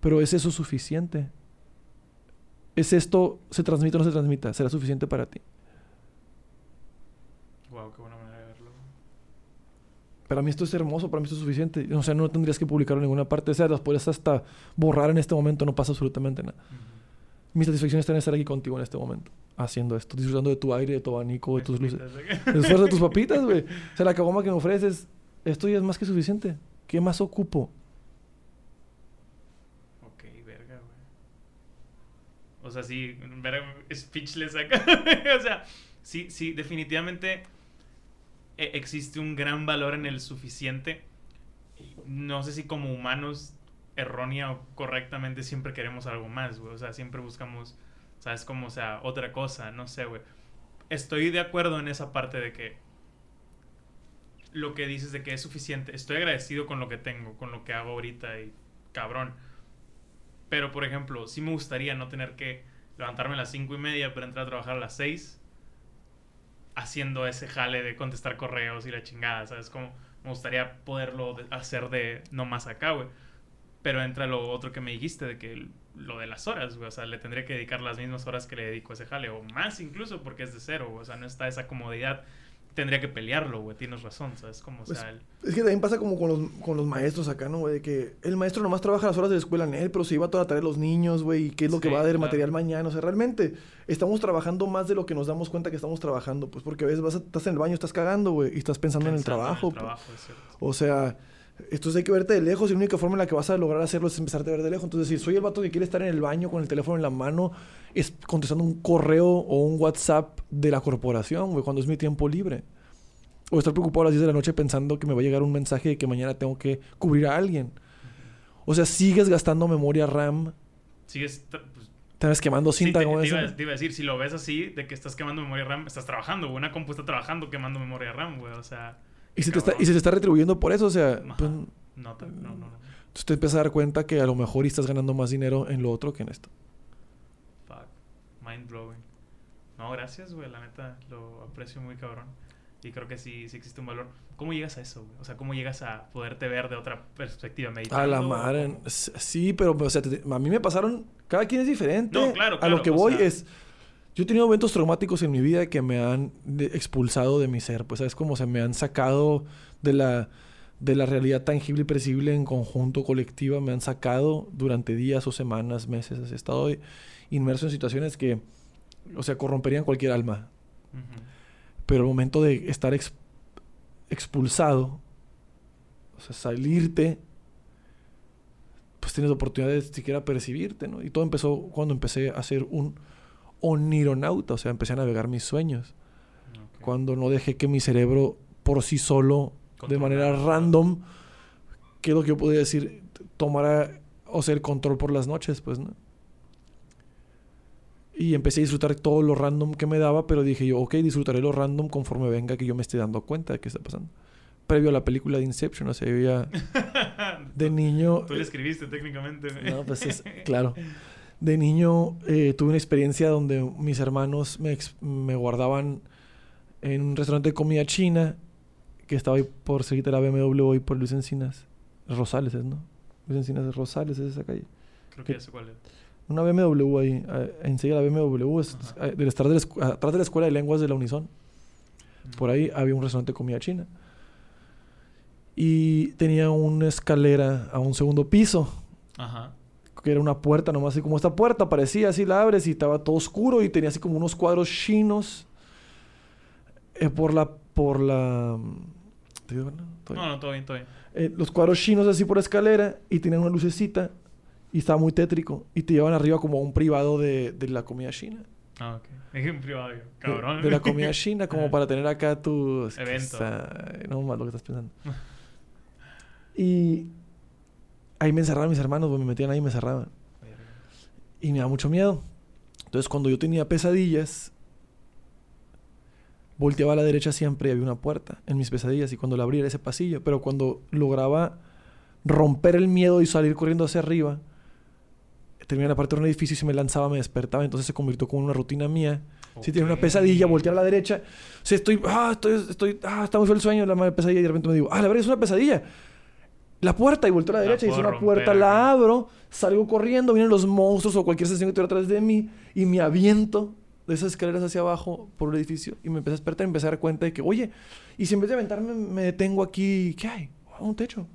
Pero ¿es eso suficiente? ¿Es esto, se transmite o no se transmita? ¿Será suficiente para ti? Wow, qué buena manera de verlo. Para mí esto es hermoso, para mí esto es suficiente. O sea, no tendrías que publicarlo en ninguna parte. O sea, las podrías hasta borrar en este momento, no pasa absolutamente nada. Mi satisfacción está en estar aquí contigo en este momento, haciendo esto, disfrutando de tu aire, de tu abanico, de tus luces. El esfuerzo de tus papitas, güey. O sea, la caboma que me ofreces, esto ya es más que suficiente. ¿Qué más ocupo? Ok, verga, güey. O sea, sí, verga, speechless acá. o sea, sí, sí, definitivamente e- existe un gran valor en el suficiente. No sé si como humanos, errónea o correctamente, siempre queremos algo más, güey. O sea, siempre buscamos, ¿sabes? Como, o sea, otra cosa, no sé, güey. Estoy de acuerdo en esa parte de que lo que dices de que es suficiente. Estoy agradecido con lo que tengo, con lo que hago ahorita y cabrón. Pero, por ejemplo, sí me gustaría no tener que levantarme a las cinco y media para entrar a trabajar a las 6 haciendo ese jale de contestar correos y la chingada, ¿sabes? Como me gustaría poderlo de- hacer de no más acá, güey. Pero entra lo otro que me dijiste, de que el- lo de las horas, güey. O sea, le tendría que dedicar las mismas horas que le dedico a ese jale, o más incluso, porque es de cero, güey. O sea, no está esa comodidad. Tendría que pelearlo, güey. Tienes razón, ¿sabes? Como, o Pues, sea, el- Es que también pasa como con los, con los maestros acá, ¿no, güey? De que el maestro nomás trabaja las horas de la escuela en él, pero se lleva toda la tarea de los niños, güey, y qué es lo que va a dar claro. material mañana. O sea, realmente estamos trabajando más de lo que nos damos cuenta que estamos trabajando, pues porque a veces vas a- estás en el baño, estás cagando, güey, y estás pensando, en el trabajo. pues. trabajo. O sea, entonces hay que verte de lejos y la única forma en la que vas a lograr hacerlo es empezarte a ver de lejos. Entonces, si soy el vato que quiere estar en el baño con el teléfono en la mano, es contestando un correo o un WhatsApp de la corporación, güey, cuando es mi tiempo libre. O estar preocupado a las 10 de la noche pensando que me va a llegar un mensaje de que mañana tengo que cubrir a alguien. O sea, sigues gastando memoria RAM, Sigues, pues, estás quemando Sí, cinta, te, como te iba, te iba a decir, si lo ves así, de que estás quemando memoria RAM, estás trabajando, güey. Una compu está trabajando quemando memoria RAM, güey. O sea, Y se, te está, y se te está retribuyendo por eso, o sea, pues, no, te- no, no, no. entonces te empiezas a dar cuenta que a lo mejor estás ganando más dinero en lo otro que en esto. Fuck. Mind blowing. No, gracias, güey. La neta, lo aprecio muy cabrón. Y creo que sí, sí existe un valor. ¿Cómo llegas a eso, güey? O sea, ¿cómo llegas a poderte ver de otra perspectiva? ¿Meditando? A la madre. Sí, pero o sea, te- a mí me pasaron. Cada quien es diferente. No, claro, A claro, lo que voy sea- es. Yo he tenido eventos traumáticos en mi vida que me han expulsado de mi ser. Pues, ¿sabes? Como se me han sacado de la, de la realidad tangible y percibible en conjunto, colectiva. Me han sacado durante días o semanas, meses. He estado inmerso en situaciones que, o sea, corromperían cualquier alma. Pero el momento de estar ex- expulsado, o sea, salirte, pues tienes la oportunidad de siquiera percibirte, ¿no? Y todo empezó cuando empecé a ser un onironauta, o sea, empecé a navegar mis sueños. Cuando no dejé que mi cerebro por sí solo, de manera random, que es lo que yo podría decir, tomara, o sea, el control por las noches, pues, ¿no? Y empecé a disfrutar todo lo random que me daba, pero dije yo, ok, disfrutaré lo random conforme venga que yo me esté dando cuenta de qué está pasando. Previo a la película de Inception, o sea, yo ya de niño... Tú le escribiste técnicamente. No, pues es claro. De niño eh, tuve una experiencia donde mis hermanos me, guardaban en un restaurante de comida china que estaba ahí por cerquita de la BMW y por Luis Encinas. Rosales es, ¿no? Luis Encinas de Rosales es esa calle. Creo que ya sé cuál es. Una BMW ahí, enseguida la BMW, es, del estar de la escu- atrás de la Escuela de Lenguas de la Unison. Por ahí había un restaurante de comida china. Y tenía una escalera a un segundo piso Ajá. Que era una puerta nomás así como esta puerta parecía así la abres y estaba todo oscuro y tenía así como unos cuadros chinos eh, por la por la ¿Te digo, no? Todo bien. No, no, todo bien, todo bien. Eh, los cuadros chinos así por escalera y tenían una lucecita Y estaba muy tétrico. Y te llevan arriba como a un privado de, de la comida china. Ah, ok. Dije un privado, cabrón. De, de la comida china, como Ajá. para tener acá tu... es Evento. está- no más lo que estás pensando. y ahí me encerraban mis hermanos, güey, me metían ahí y me cerraban. Y me da mucho miedo. Entonces, cuando yo tenía pesadillas, volteaba a la derecha siempre y había una puerta en mis pesadillas. Y cuando la abría era ese pasillo. Pero cuando lograba romper el miedo y salir corriendo hacia arriba, terminaba la parte de un edificio y se me lanzaba, me despertaba. Entonces se convirtió como en una rutina mía. Si tenía una pesadilla, voltear a la derecha. Sea, estoy, ah, estoy, estoy, ah, está muy feo el sueño, la madre pesadilla. Y de repente me digo, ah, la verdad es una pesadilla. La puerta, y volteo a la La derecha, y es puedo una puerta, romper, la abro, salgo corriendo, vienen los monstruos o cualquier sensación que estuviera atrás de mí, y me aviento de esas escaleras hacia abajo por el edificio, y me empecé a despertar y empecé a dar cuenta de que, oye, y si en vez de aventarme me detengo aquí, ¿qué hay? Oh, un techo.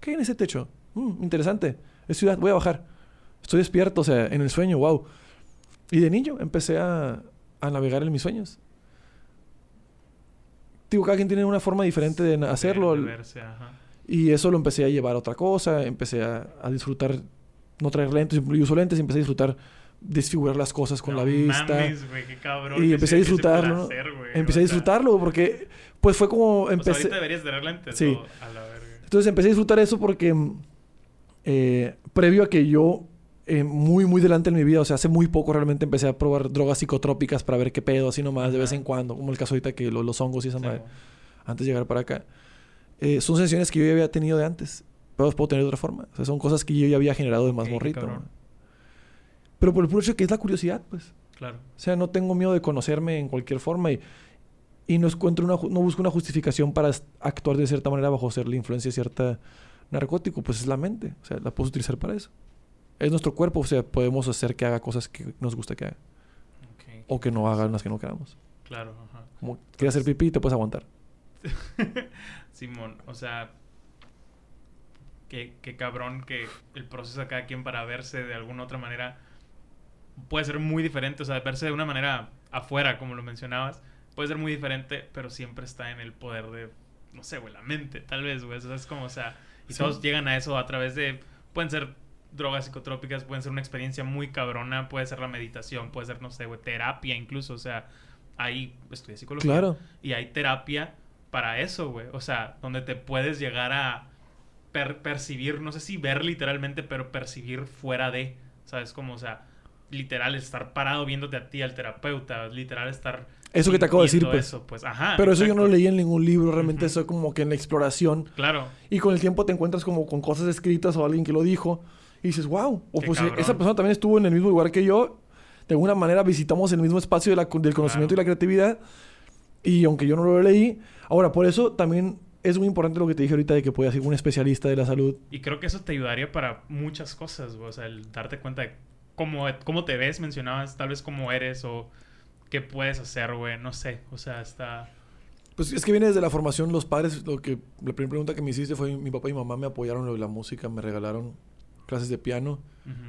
¿Qué hay en ese techo? Mm, interesante. Es ciudad, voy a bajar. Estoy despierto, o sea, en el sueño, wow. Y de niño empecé a, a navegar en mis sueños. Digo, cada quien tiene una forma diferente de hacerlo. De, de verse, ajá. Y eso lo empecé a llevar a otra cosa. Empecé a, a disfrutar, no traer lentes, yo uso lentes y empecé a disfrutar desfigurar las cosas con No la vista. mames, güey, qué cabrón. y ese- empecé a disfrutarlo. ¿no? placer, güey, Empecé a disfrutarlo porque, pues fue como o sea, empecé. ahorita deberías tener lentes. Sí. A la verga. Entonces empecé a disfrutar eso porque mm, eh, previo a que yo, eh, muy, muy delante en mi vida, o sea, hace muy poco realmente empecé a probar drogas psicotrópicas para ver qué pedo, así nomás, de vez en cuando, como el caso ahorita que lo- los hongos y esa Sí, madre, antes de llegar para acá. Eh, son sensaciones que yo ya había tenido de antes, pero las puedo tener de otra forma. O sea, son cosas que yo ya había generado de más qué morrito. ¿no? Pero por el puro hecho que es la curiosidad, pues. Claro. O sea, no tengo miedo de conocerme en cualquier forma y, y no, encuentro una, no busco una justificación para actuar de cierta manera bajo ser la influencia de cierta narcótico. Pues es la mente. O sea, la puedes utilizar para eso. Es nuestro cuerpo. O sea, podemos hacer que haga cosas que nos gusta que haga. Ok, O que no haga las que no queramos. Claro, ajá. Como quieres hacer pipí, te puedes aguantar. Simón, o sea, qué, qué cabrón que el proceso de cada quien para verse de alguna otra manera puede ser muy diferente. O sea, verse de una manera afuera, como lo mencionabas, puede ser muy diferente, pero siempre está en el poder de, no sé, güey, la mente, tal vez, güey. O sea, es como, o sea, y Sí. todos llegan a eso a través de, pueden ser drogas psicotrópicas, pueden ser una experiencia muy cabrona, puede ser la meditación, puede ser, no sé, güey, terapia incluso, o sea, ahí estudié psicología. Claro. Y hay terapia para eso, güey. O sea, donde te puedes llegar a per- percibir, no sé si ver literalmente, pero percibir fuera de, ¿sabes? Como, o sea, literal estar parado viéndote a ti, al terapeuta, literal estar... Eso que te acabo de decir, pues. Eso, pues, ajá. Pero eso yo no leí en ningún libro. Realmente Ujú. eso como que en la exploración. Claro, Y con el tiempo te encuentras como con cosas escritas o alguien que lo dijo. Y dices, wow. O Qué pues cabrón. esa persona también estuvo en el mismo lugar que yo. De alguna manera visitamos el mismo espacio de la- del conocimiento Claro. y la creatividad. Y aunque yo no lo leí. Ahora, por eso también es muy importante lo que te dije ahorita de que puedas ir un especialista de la salud. y creo que eso te ayudaría para muchas cosas. O sea, el darte cuenta de cómo, cómo te ves, mencionabas, tal vez cómo eres o qué puedes hacer, güey. No sé, o sea, está... Pues es que viene desde la formación. Los padres, lo que la primera pregunta que me hiciste fue: mi papá y mi mamá me apoyaron en la música, me regalaron clases de piano,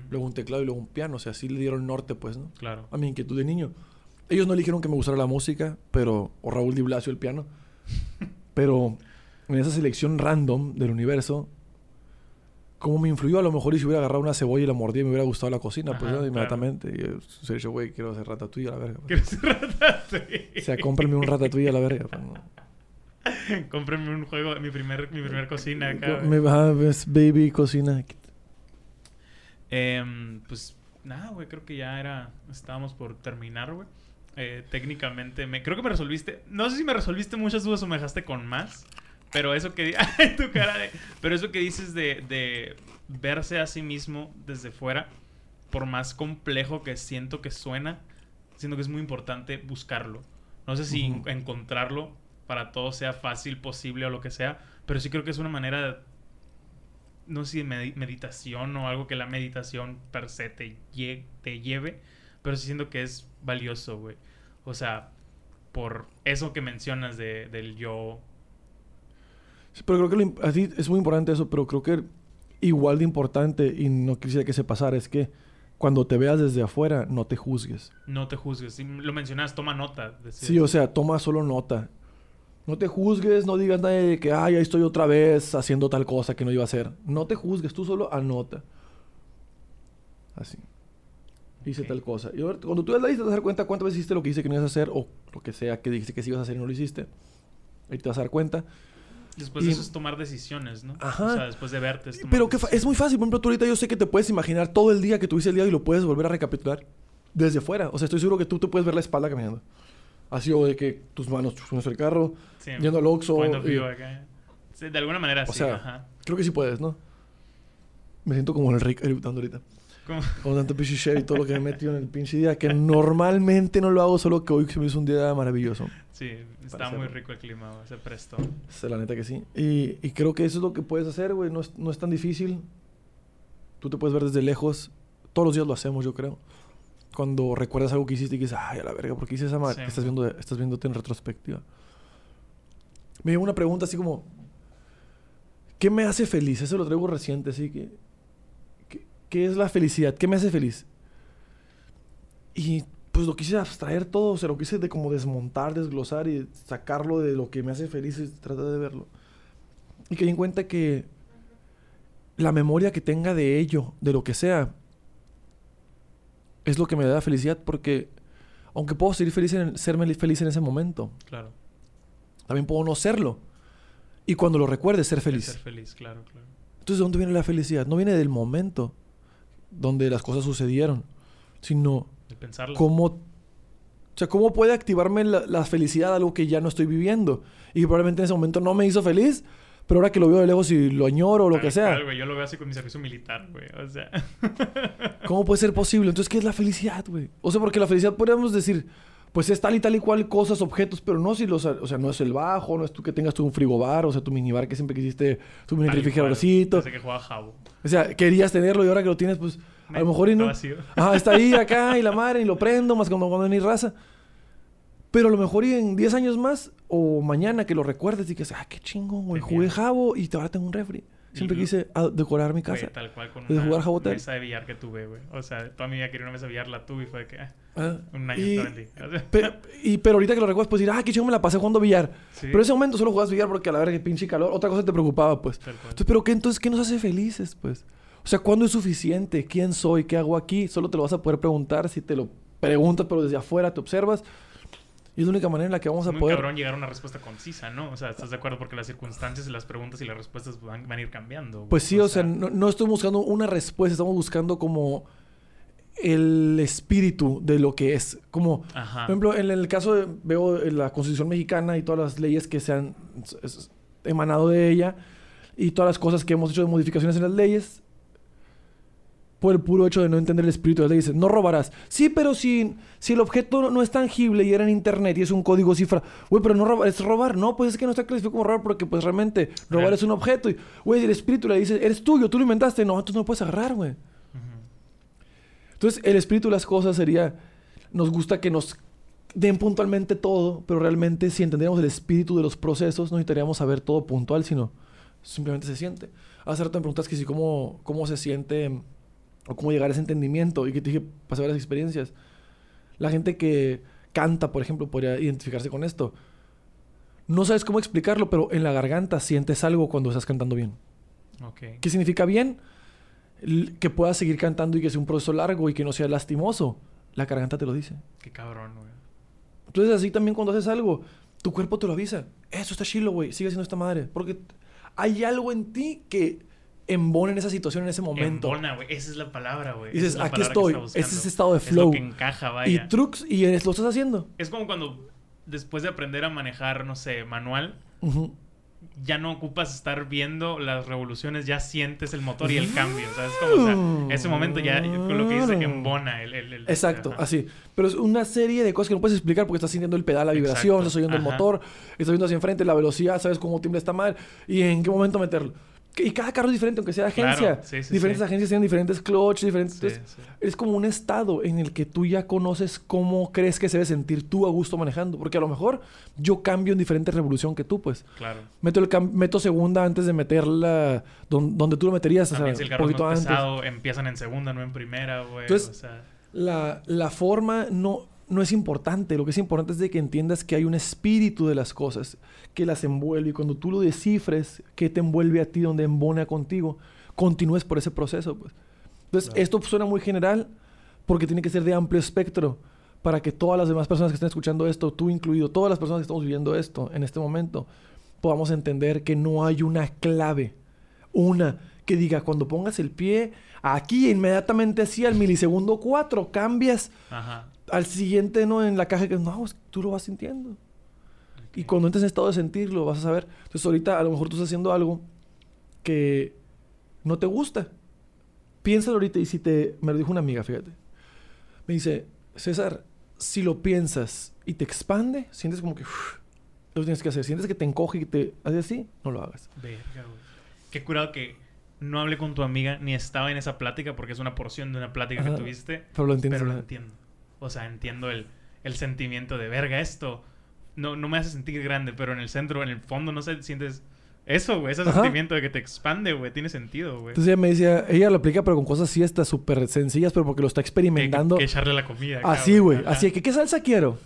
luego un teclado y luego un piano. O sea, así le dieron norte, pues, ¿no? Claro. a mi inquietud de niño. Ellos no eligieron que me gustara la música, pero o Raúl Di Blasio el piano. Pero en esa selección random del universo, ¿cómo me influyó? A lo mejor y si hubiera agarrado una cebolla y la mordía, me hubiera gustado la cocina, pues Ajá, ¿no? claro. inmediatamente. Y yo, güey, quiero hacer ratatouille a la verga. ¿Quieres ser ratatouille? O sea, cómprame un ratatouille a la verga. pues, ¿no? Cómprenme un juego, mi primer, mi primer cocina acá. Me baby, cocina. Em, pues nada, güey, creo que ya era. Estábamos por terminar, güey. Eh, técnicamente, me, creo que me resolviste. No sé si me resolviste muchas dudas o me dejaste con más. Pero eso que. tu cara de. Pero eso que dices de, de verse a sí mismo desde fuera, por más complejo que siento que suena, siento que es muy importante buscarlo. No sé si encontrarlo para todo sea fácil, posible o lo que sea, pero sí creo que es una manera de no sé si medi- meditación o algo que la meditación per se te, lle- te lleve, pero sí siento que es valioso, güey. O sea, por eso que mencionas de, del yo. Sí, pero creo que lo así es muy importante eso, pero creo que igual de importante, y no quisiera que se pasara, es que cuando te veas desde afuera, no te juzgues. No te juzgues. Si lo mencionas, toma nota. decías. Sí, o sea, toma solo nota. No te juzgues, no digas nada de que, ay, ahí estoy otra vez haciendo tal cosa que no iba a hacer. No te juzgues, tú solo anota. Así. Hice Ok. tal cosa. Y cuando tú ves la lista, te vas a dar cuenta cuántas veces hiciste lo que dijiste que no ibas a hacer o lo que sea que dijiste que sí ibas a hacer y no lo hiciste. Ahí te vas a dar cuenta. Después Y- de eso es tomar decisiones, ¿no? Ajá. O sea, después de verte es tomar Pero que es muy fácil. Por ejemplo, tú ahorita yo sé que te puedes imaginar todo el día que tuviste el día y lo puedes volver a recapitular desde fuera. O sea, estoy seguro que tú te puedes ver la espalda caminando. Así o de que tus manos fuimos el carro, Sí, yendo al Oxxo. Sí, de alguna manera O sí, sea, ajá. Creo que sí puedes, ¿no? Me siento como el Rick eructando ahorita. Como- Con tanto pinche share y todo lo que me he metido en el pinche día. Que normalmente no lo hago, solo que hoy se me hizo un día maravilloso. Sí, está muy hacerlo. rico el clima, se prestó. Es la neta que sí. Y, y creo que eso es lo que puedes hacer, güey. No es, no es tan difícil. Tú te puedes ver desde lejos. Todos los días lo hacemos, yo creo. Cuando recuerdas algo que hiciste y dices, ay, a la verga, ¿por qué hice esa madre? Sí. Que estás, viendo, estás viéndote en retrospectiva. Me llegó una pregunta así como, ¿qué me hace feliz? Eso lo traigo reciente, así que, ¿qué, es la felicidad? ¿Qué me hace feliz? Y pues lo quise abstraer todo, o sea, lo quise de como desmontar, desglosar y sacarlo de lo que me hace feliz y tratar de verlo. Y que di en cuenta que la memoria que tenga de ello, de lo que sea, es lo que me da felicidad porque aunque puedo ser feliz en, serme feliz en ese momento, Claro. también puedo no serlo. Y cuando lo recuerde, ser El feliz. Ser feliz, claro, claro. Entonces, ¿de dónde viene la felicidad? No viene del momento donde las cosas sucedieron, sino cómo, o sea, cómo puede activarme la, la felicidad algo que ya no estoy viviendo y probablemente en ese momento no me hizo feliz, pero ahora que lo veo de lejos y lo añoro o lo que sea, güey, yo lo veo así con mi servicio militar, güey. O sea, ¿cómo puede ser posible? Entonces, ¿qué es la felicidad, güey? O sea, porque la felicidad podríamos decir, pues es tal y tal y cual cosas, objetos, pero no si los, o sea, no es el bajo, no es tú que tengas tu frigobar, o sea, tu minibar que siempre quisiste, tu mini refrigeradorcito. Que jugaba Jabo. O sea, querías tenerlo y ahora que lo tienes, pues a lo mejor y no. vacío. Ajá, está ahí acá y la madre y lo prendo, más cuando, cuando ni raza. Pero a lo mejor y en 10 años más o mañana que lo recuerdes y que ah, qué chingón, güey. Jugué jabo y ahora tengo un refri. Siempre quise ah, decorar mi casa. tal cual con una jugar Jabotel. mesa de billar que tuve, güey. O sea, toda mi vida quería una mesa de billar, la tuve y fue de que... ah, Ah, un año y, te vendí. O sea, pe- y- pero ahorita que lo recuerdas, pues decir, ah, qué chingón me la pasé jugando billar. sí, Pero en ese momento solo jugabas billar porque a la verga, qué pinche calor. Otra cosa te preocupaba, pues. tal cual. Entonces, ¿pero qué? Entonces, ¿qué nos hace felices, pues? O sea, ¿cuándo es suficiente? ¿Quién soy? ¿Qué hago aquí? Solo te lo vas a poder preguntar si te lo preguntas, pero desde afuera te observas. Y es la única manera en la que vamos a muy poder... cabrón llegar a una respuesta concisa, ¿no? O sea, ¿estás de acuerdo? Porque las circunstancias y las preguntas y las respuestas van, van a ir cambiando. Pues sí, o sea, no, no estoy buscando una respuesta, estamos buscando como el espíritu de lo que es. Como, Ajá. por ejemplo, en el caso de, veo la Constitución mexicana y todas las leyes que se han emanado de ella y todas las cosas que hemos hecho de modificaciones en las leyes por el puro hecho de no entender el espíritu de las leyes. No robarás. Sí, pero si, si el objeto no es tangible y era en internet y es un código cifra, güey, pero no robar, es robar. No, pues es que no está clasificado como robar porque pues realmente robar es un objeto. Y, güey, el espíritu le dice, eres tuyo, tú lo inventaste. No, entonces no lo puedes agarrar, güey. Entonces, el espíritu de las cosas sería, nos gusta que nos den puntualmente todo, pero realmente si entendiéramos el espíritu de los procesos, no necesitaríamos saber todo puntual, sino simplemente se siente. Hace rato me preguntas que si cómo, cómo se siente o cómo llegar a ese entendimiento y que te dije, pasé varias experiencias. La gente que canta, por ejemplo, podría identificarse con esto. No sabes cómo explicarlo, pero en la garganta sientes algo cuando estás cantando bien. Ok. ¿Qué significa bien? Que puedas seguir cantando y que sea un proceso largo y que no sea lastimoso. La garganta te lo dice. Qué cabrón, güey. Entonces, así también cuando haces algo, tu cuerpo te lo avisa. Eso está chilo, güey. Sigue haciendo esta madre. Porque hay algo en ti que embona en esa situación, en ese momento. Embona, güey. Esa es la palabra, güey. Dices, es aquí estoy. está Ese es ese estado de Es flow. lo que encaja, y vaya. trucs, y lo estás haciendo. Es como cuando después de aprender a manejar, no sé, manual, Ujú. ya no ocupas estar viendo las revoluciones, ya sientes el motor y el cambio. ¿Sabes? Como, o sea, ese momento ya, con lo que dice que embona el... el- el- Exacto, ajá. así. Pero es una serie de cosas que no puedes explicar porque estás sintiendo el pedal, la vibración, Exacto, estás oyendo el ajá. motor, estás viendo hacia enfrente la velocidad, sabes cómo tiembla esta mal y en qué momento meterlo. Y cada carro es diferente, aunque sea Claro, agencia. sí, sí, diferentes sí. agencias tienen diferentes clutch, diferentes. Sí, entonces, sí. Es como un estado en el que tú ya conoces cómo crees que se debe sentir tú a gusto manejando. Porque a lo mejor yo cambio en diferente revolución que tú, pues. Claro. Meto, el meto segunda antes de meterla don- donde tú lo meterías, o sea, También si el carro poquito antes. pesado, empiezan en segunda, no en primera, güey. Entonces, o sea, La, la forma no, no es importante. Lo que es importante es de que entiendas que hay un espíritu de las cosas que las envuelve. Y cuando tú lo descifres, qué te envuelve a ti, donde embona contigo, continúes por ese proceso. Pues. Entonces, Claro. esto suena muy general porque tiene que ser de amplio espectro para que todas las demás personas que estén escuchando esto, tú incluido, todas las personas que estamos viviendo esto en este momento, podamos entender que no hay una clave, una que diga cuando pongas el pie aquí inmediatamente así al milisegundo 4 cambias Ajá. Al siguiente no en la caja que no, es que tú lo vas sintiendo. Y cuando entres en estado de sentirlo, vas a saber. Entonces, ahorita a lo mejor tú estás haciendo algo que no te gusta. Piénsalo ahorita y si te... Me lo dijo una amiga, fíjate. Me dice, César, si lo piensas y te expande, sientes como que... uf, lo tienes que hacer. Sientes que te encoge y te hace así, no lo hagas. Verga, güey. Qué curado que no hablé con tu amiga ni estaba en esa plática porque es una porción de una plática Ajá. que tuviste. Pero lo entiendes. Pero lo entiendo. O sea, entiendo el, el sentimiento de verga esto. No, no me hace sentir grande, pero en el centro, en el fondo, no sé, sientes eso, güey. Ese Ajá. sentimiento de que te expande, güey. Tiene sentido, güey. Entonces ella me decía, ella lo aplica pero con cosas así hasta súper sencillas, pero porque lo está Que- experimentando. Que, echarle la comida. acá, así, güey. Así que, ¿qué salsa quiero?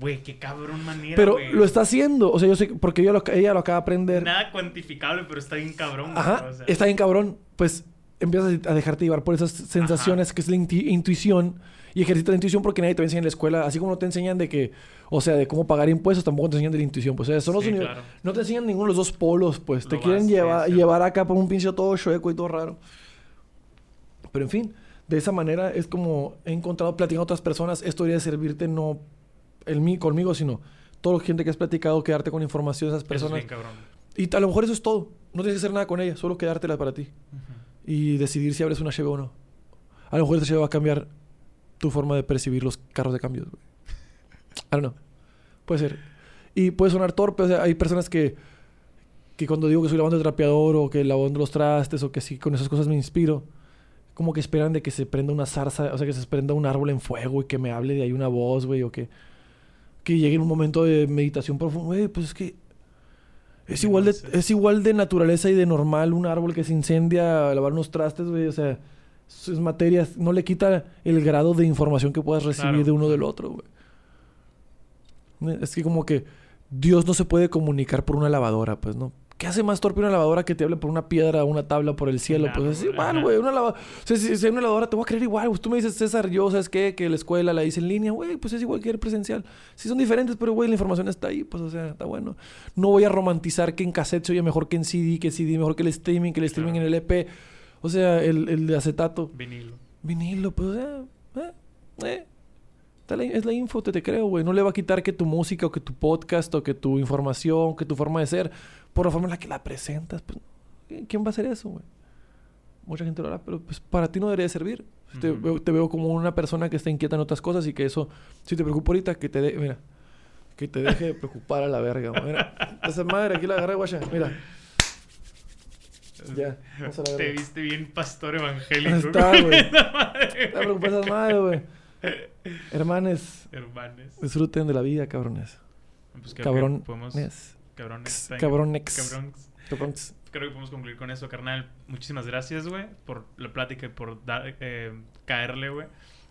Güey, qué cabrón manera, Pero lo está haciendo. O sea, yo sé, que- porque ella lo, ella lo acaba de aprender. Nada cuantificable, pero está bien cabrón, güey, Ajá, o sea. está bien cabrón. Pues empiezas a dejarte llevar por esas sensaciones que es la intuición. Y ejercita la intuición porque nadie te va a enseñar en la escuela. Así como no te enseñan de que, o sea, de cómo pagar impuestos, tampoco te enseñan de la intuición. Pues, o sea, son los Sí, claro. No te enseñan ninguno de los dos polos, pues. te Lo quieren vas- llevar, llevar acá por un pinche todo chueco y todo raro. Pero en fin, de esa manera es como he encontrado platicando a otras personas. Esto debería servirte no el mí, conmigo, sino toda la gente que has platicado, quedarte con información de esas Eso es personas. bien cabrón. Y a lo mejor eso es todo. No tienes que hacer nada con ella, solo quedártela para ti. Ujú. Y decidir si abres una HB o no. A lo mejor esa HB va a cambiar tu forma de percibir los carros de cambios, güey. I don't know. Puede ser. Y puede sonar torpe. O sea, hay personas que, que cuando digo que soy lavando el trapeador o que lavando los trastes o que sí, con esas cosas me inspiro, como que esperan de que se prenda una zarza, o sea, que se prenda un árbol en fuego y que me hable de ahí una voz, güey, o que, que llegue en un momento de meditación profunda. Güey, pues es que es igual, de, es igual de naturaleza y de normal un árbol que se incendia a lavar unos trastes, güey. O sea, sus materias no le quita el grado de información que puedas recibir Claro. de uno del otro, güey. Es que como que Dios no se puede comunicar por una lavadora, pues, ¿no? ¿Qué hace más torpe una lavadora que te hable por una piedra o una tabla por el cielo? Claro, pues es igual, güey. Una lavadora... O sea, si, si hay una lavadora te voy a creer igual. Pues tú me dices, César, yo, ¿sabes qué? Que la escuela la hice en línea. Güey, pues es igual que el presencial. Sí son diferentes, pero, güey, la información está ahí. Pues, o sea, está bueno. No voy a romantizar que en cassette se oye mejor que en CD, que CD mejor que el streaming, que el streaming Claro. en el EP. O sea, el, el de acetato. Vinilo. Vinilo, pues, eh, eh, eh. Es la info, te, te creo, güey. No le va a quitar que tu música o que tu podcast o que tu información, que tu forma de ser, por la forma en la que la presentas, pues, ¿qui- ¿quién va a hacer eso, güey? Mucha gente lo hará, pero pues para ti no debería servir. te, Ujú. veo, te veo como una persona que está inquieta en otras cosas y que eso, si te preocupa ahorita, que te de, mira, que te deje de preocupar a la verga, güey. Mira, esa madre, aquí la agarré, guacha, mira. Ya, vamos a la Te viste bien pastor evangélico. Está, güey. Está preocupada madre, güey. Hermanes, Hermanes. disfruten de la vida, cabrones. Pues creo que Cabrón. podemos... Yes. Cabrones. Cabronex. Cabrones. Cabrones. Creo que podemos concluir con eso, carnal. Muchísimas gracias, güey, por la plática y por dar, eh, caerle, güey.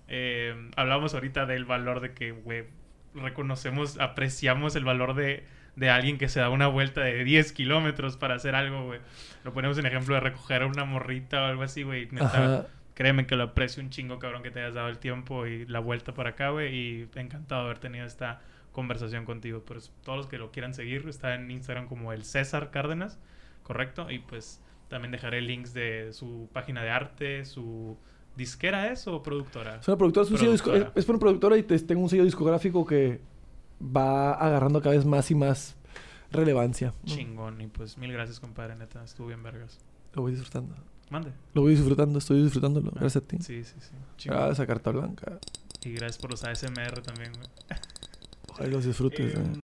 Eh, hablábamos ahorita del valor de que, güey, reconocemos, apreciamos el valor de, de alguien que se da una vuelta de 10 kilómetros para hacer algo, güey. Lo ponemos en ejemplo de recoger a una morrita o algo así, güey. Neta. Créeme que lo aprecio un chingo, cabrón, que te hayas dado el tiempo y la vuelta para acá, güey. Y encantado de haber tenido esta conversación contigo. Pues todos los que lo quieran seguir, está en Instagram como el César Cárdenas, ¿correcto? Y pues también dejaré links de su página de arte, su disquera es o productora. Es una productora, es, un sello Productora. es- es una productora y te- tengo un sello discográfico que va agarrando cada vez más y más relevancia. ¿no? Chingón. Y pues mil gracias, compadre, neta. Estuvo bien vergas. Lo voy disfrutando. Mande. Lo voy disfrutando, estoy disfrutándolo. Ah, Gracias a ti. Sí, sí, sí. Chingón. Gracias a Carta Blanca. Y gracias por los ASMR también, güey. Ojalá los disfrutes. Eh, eh.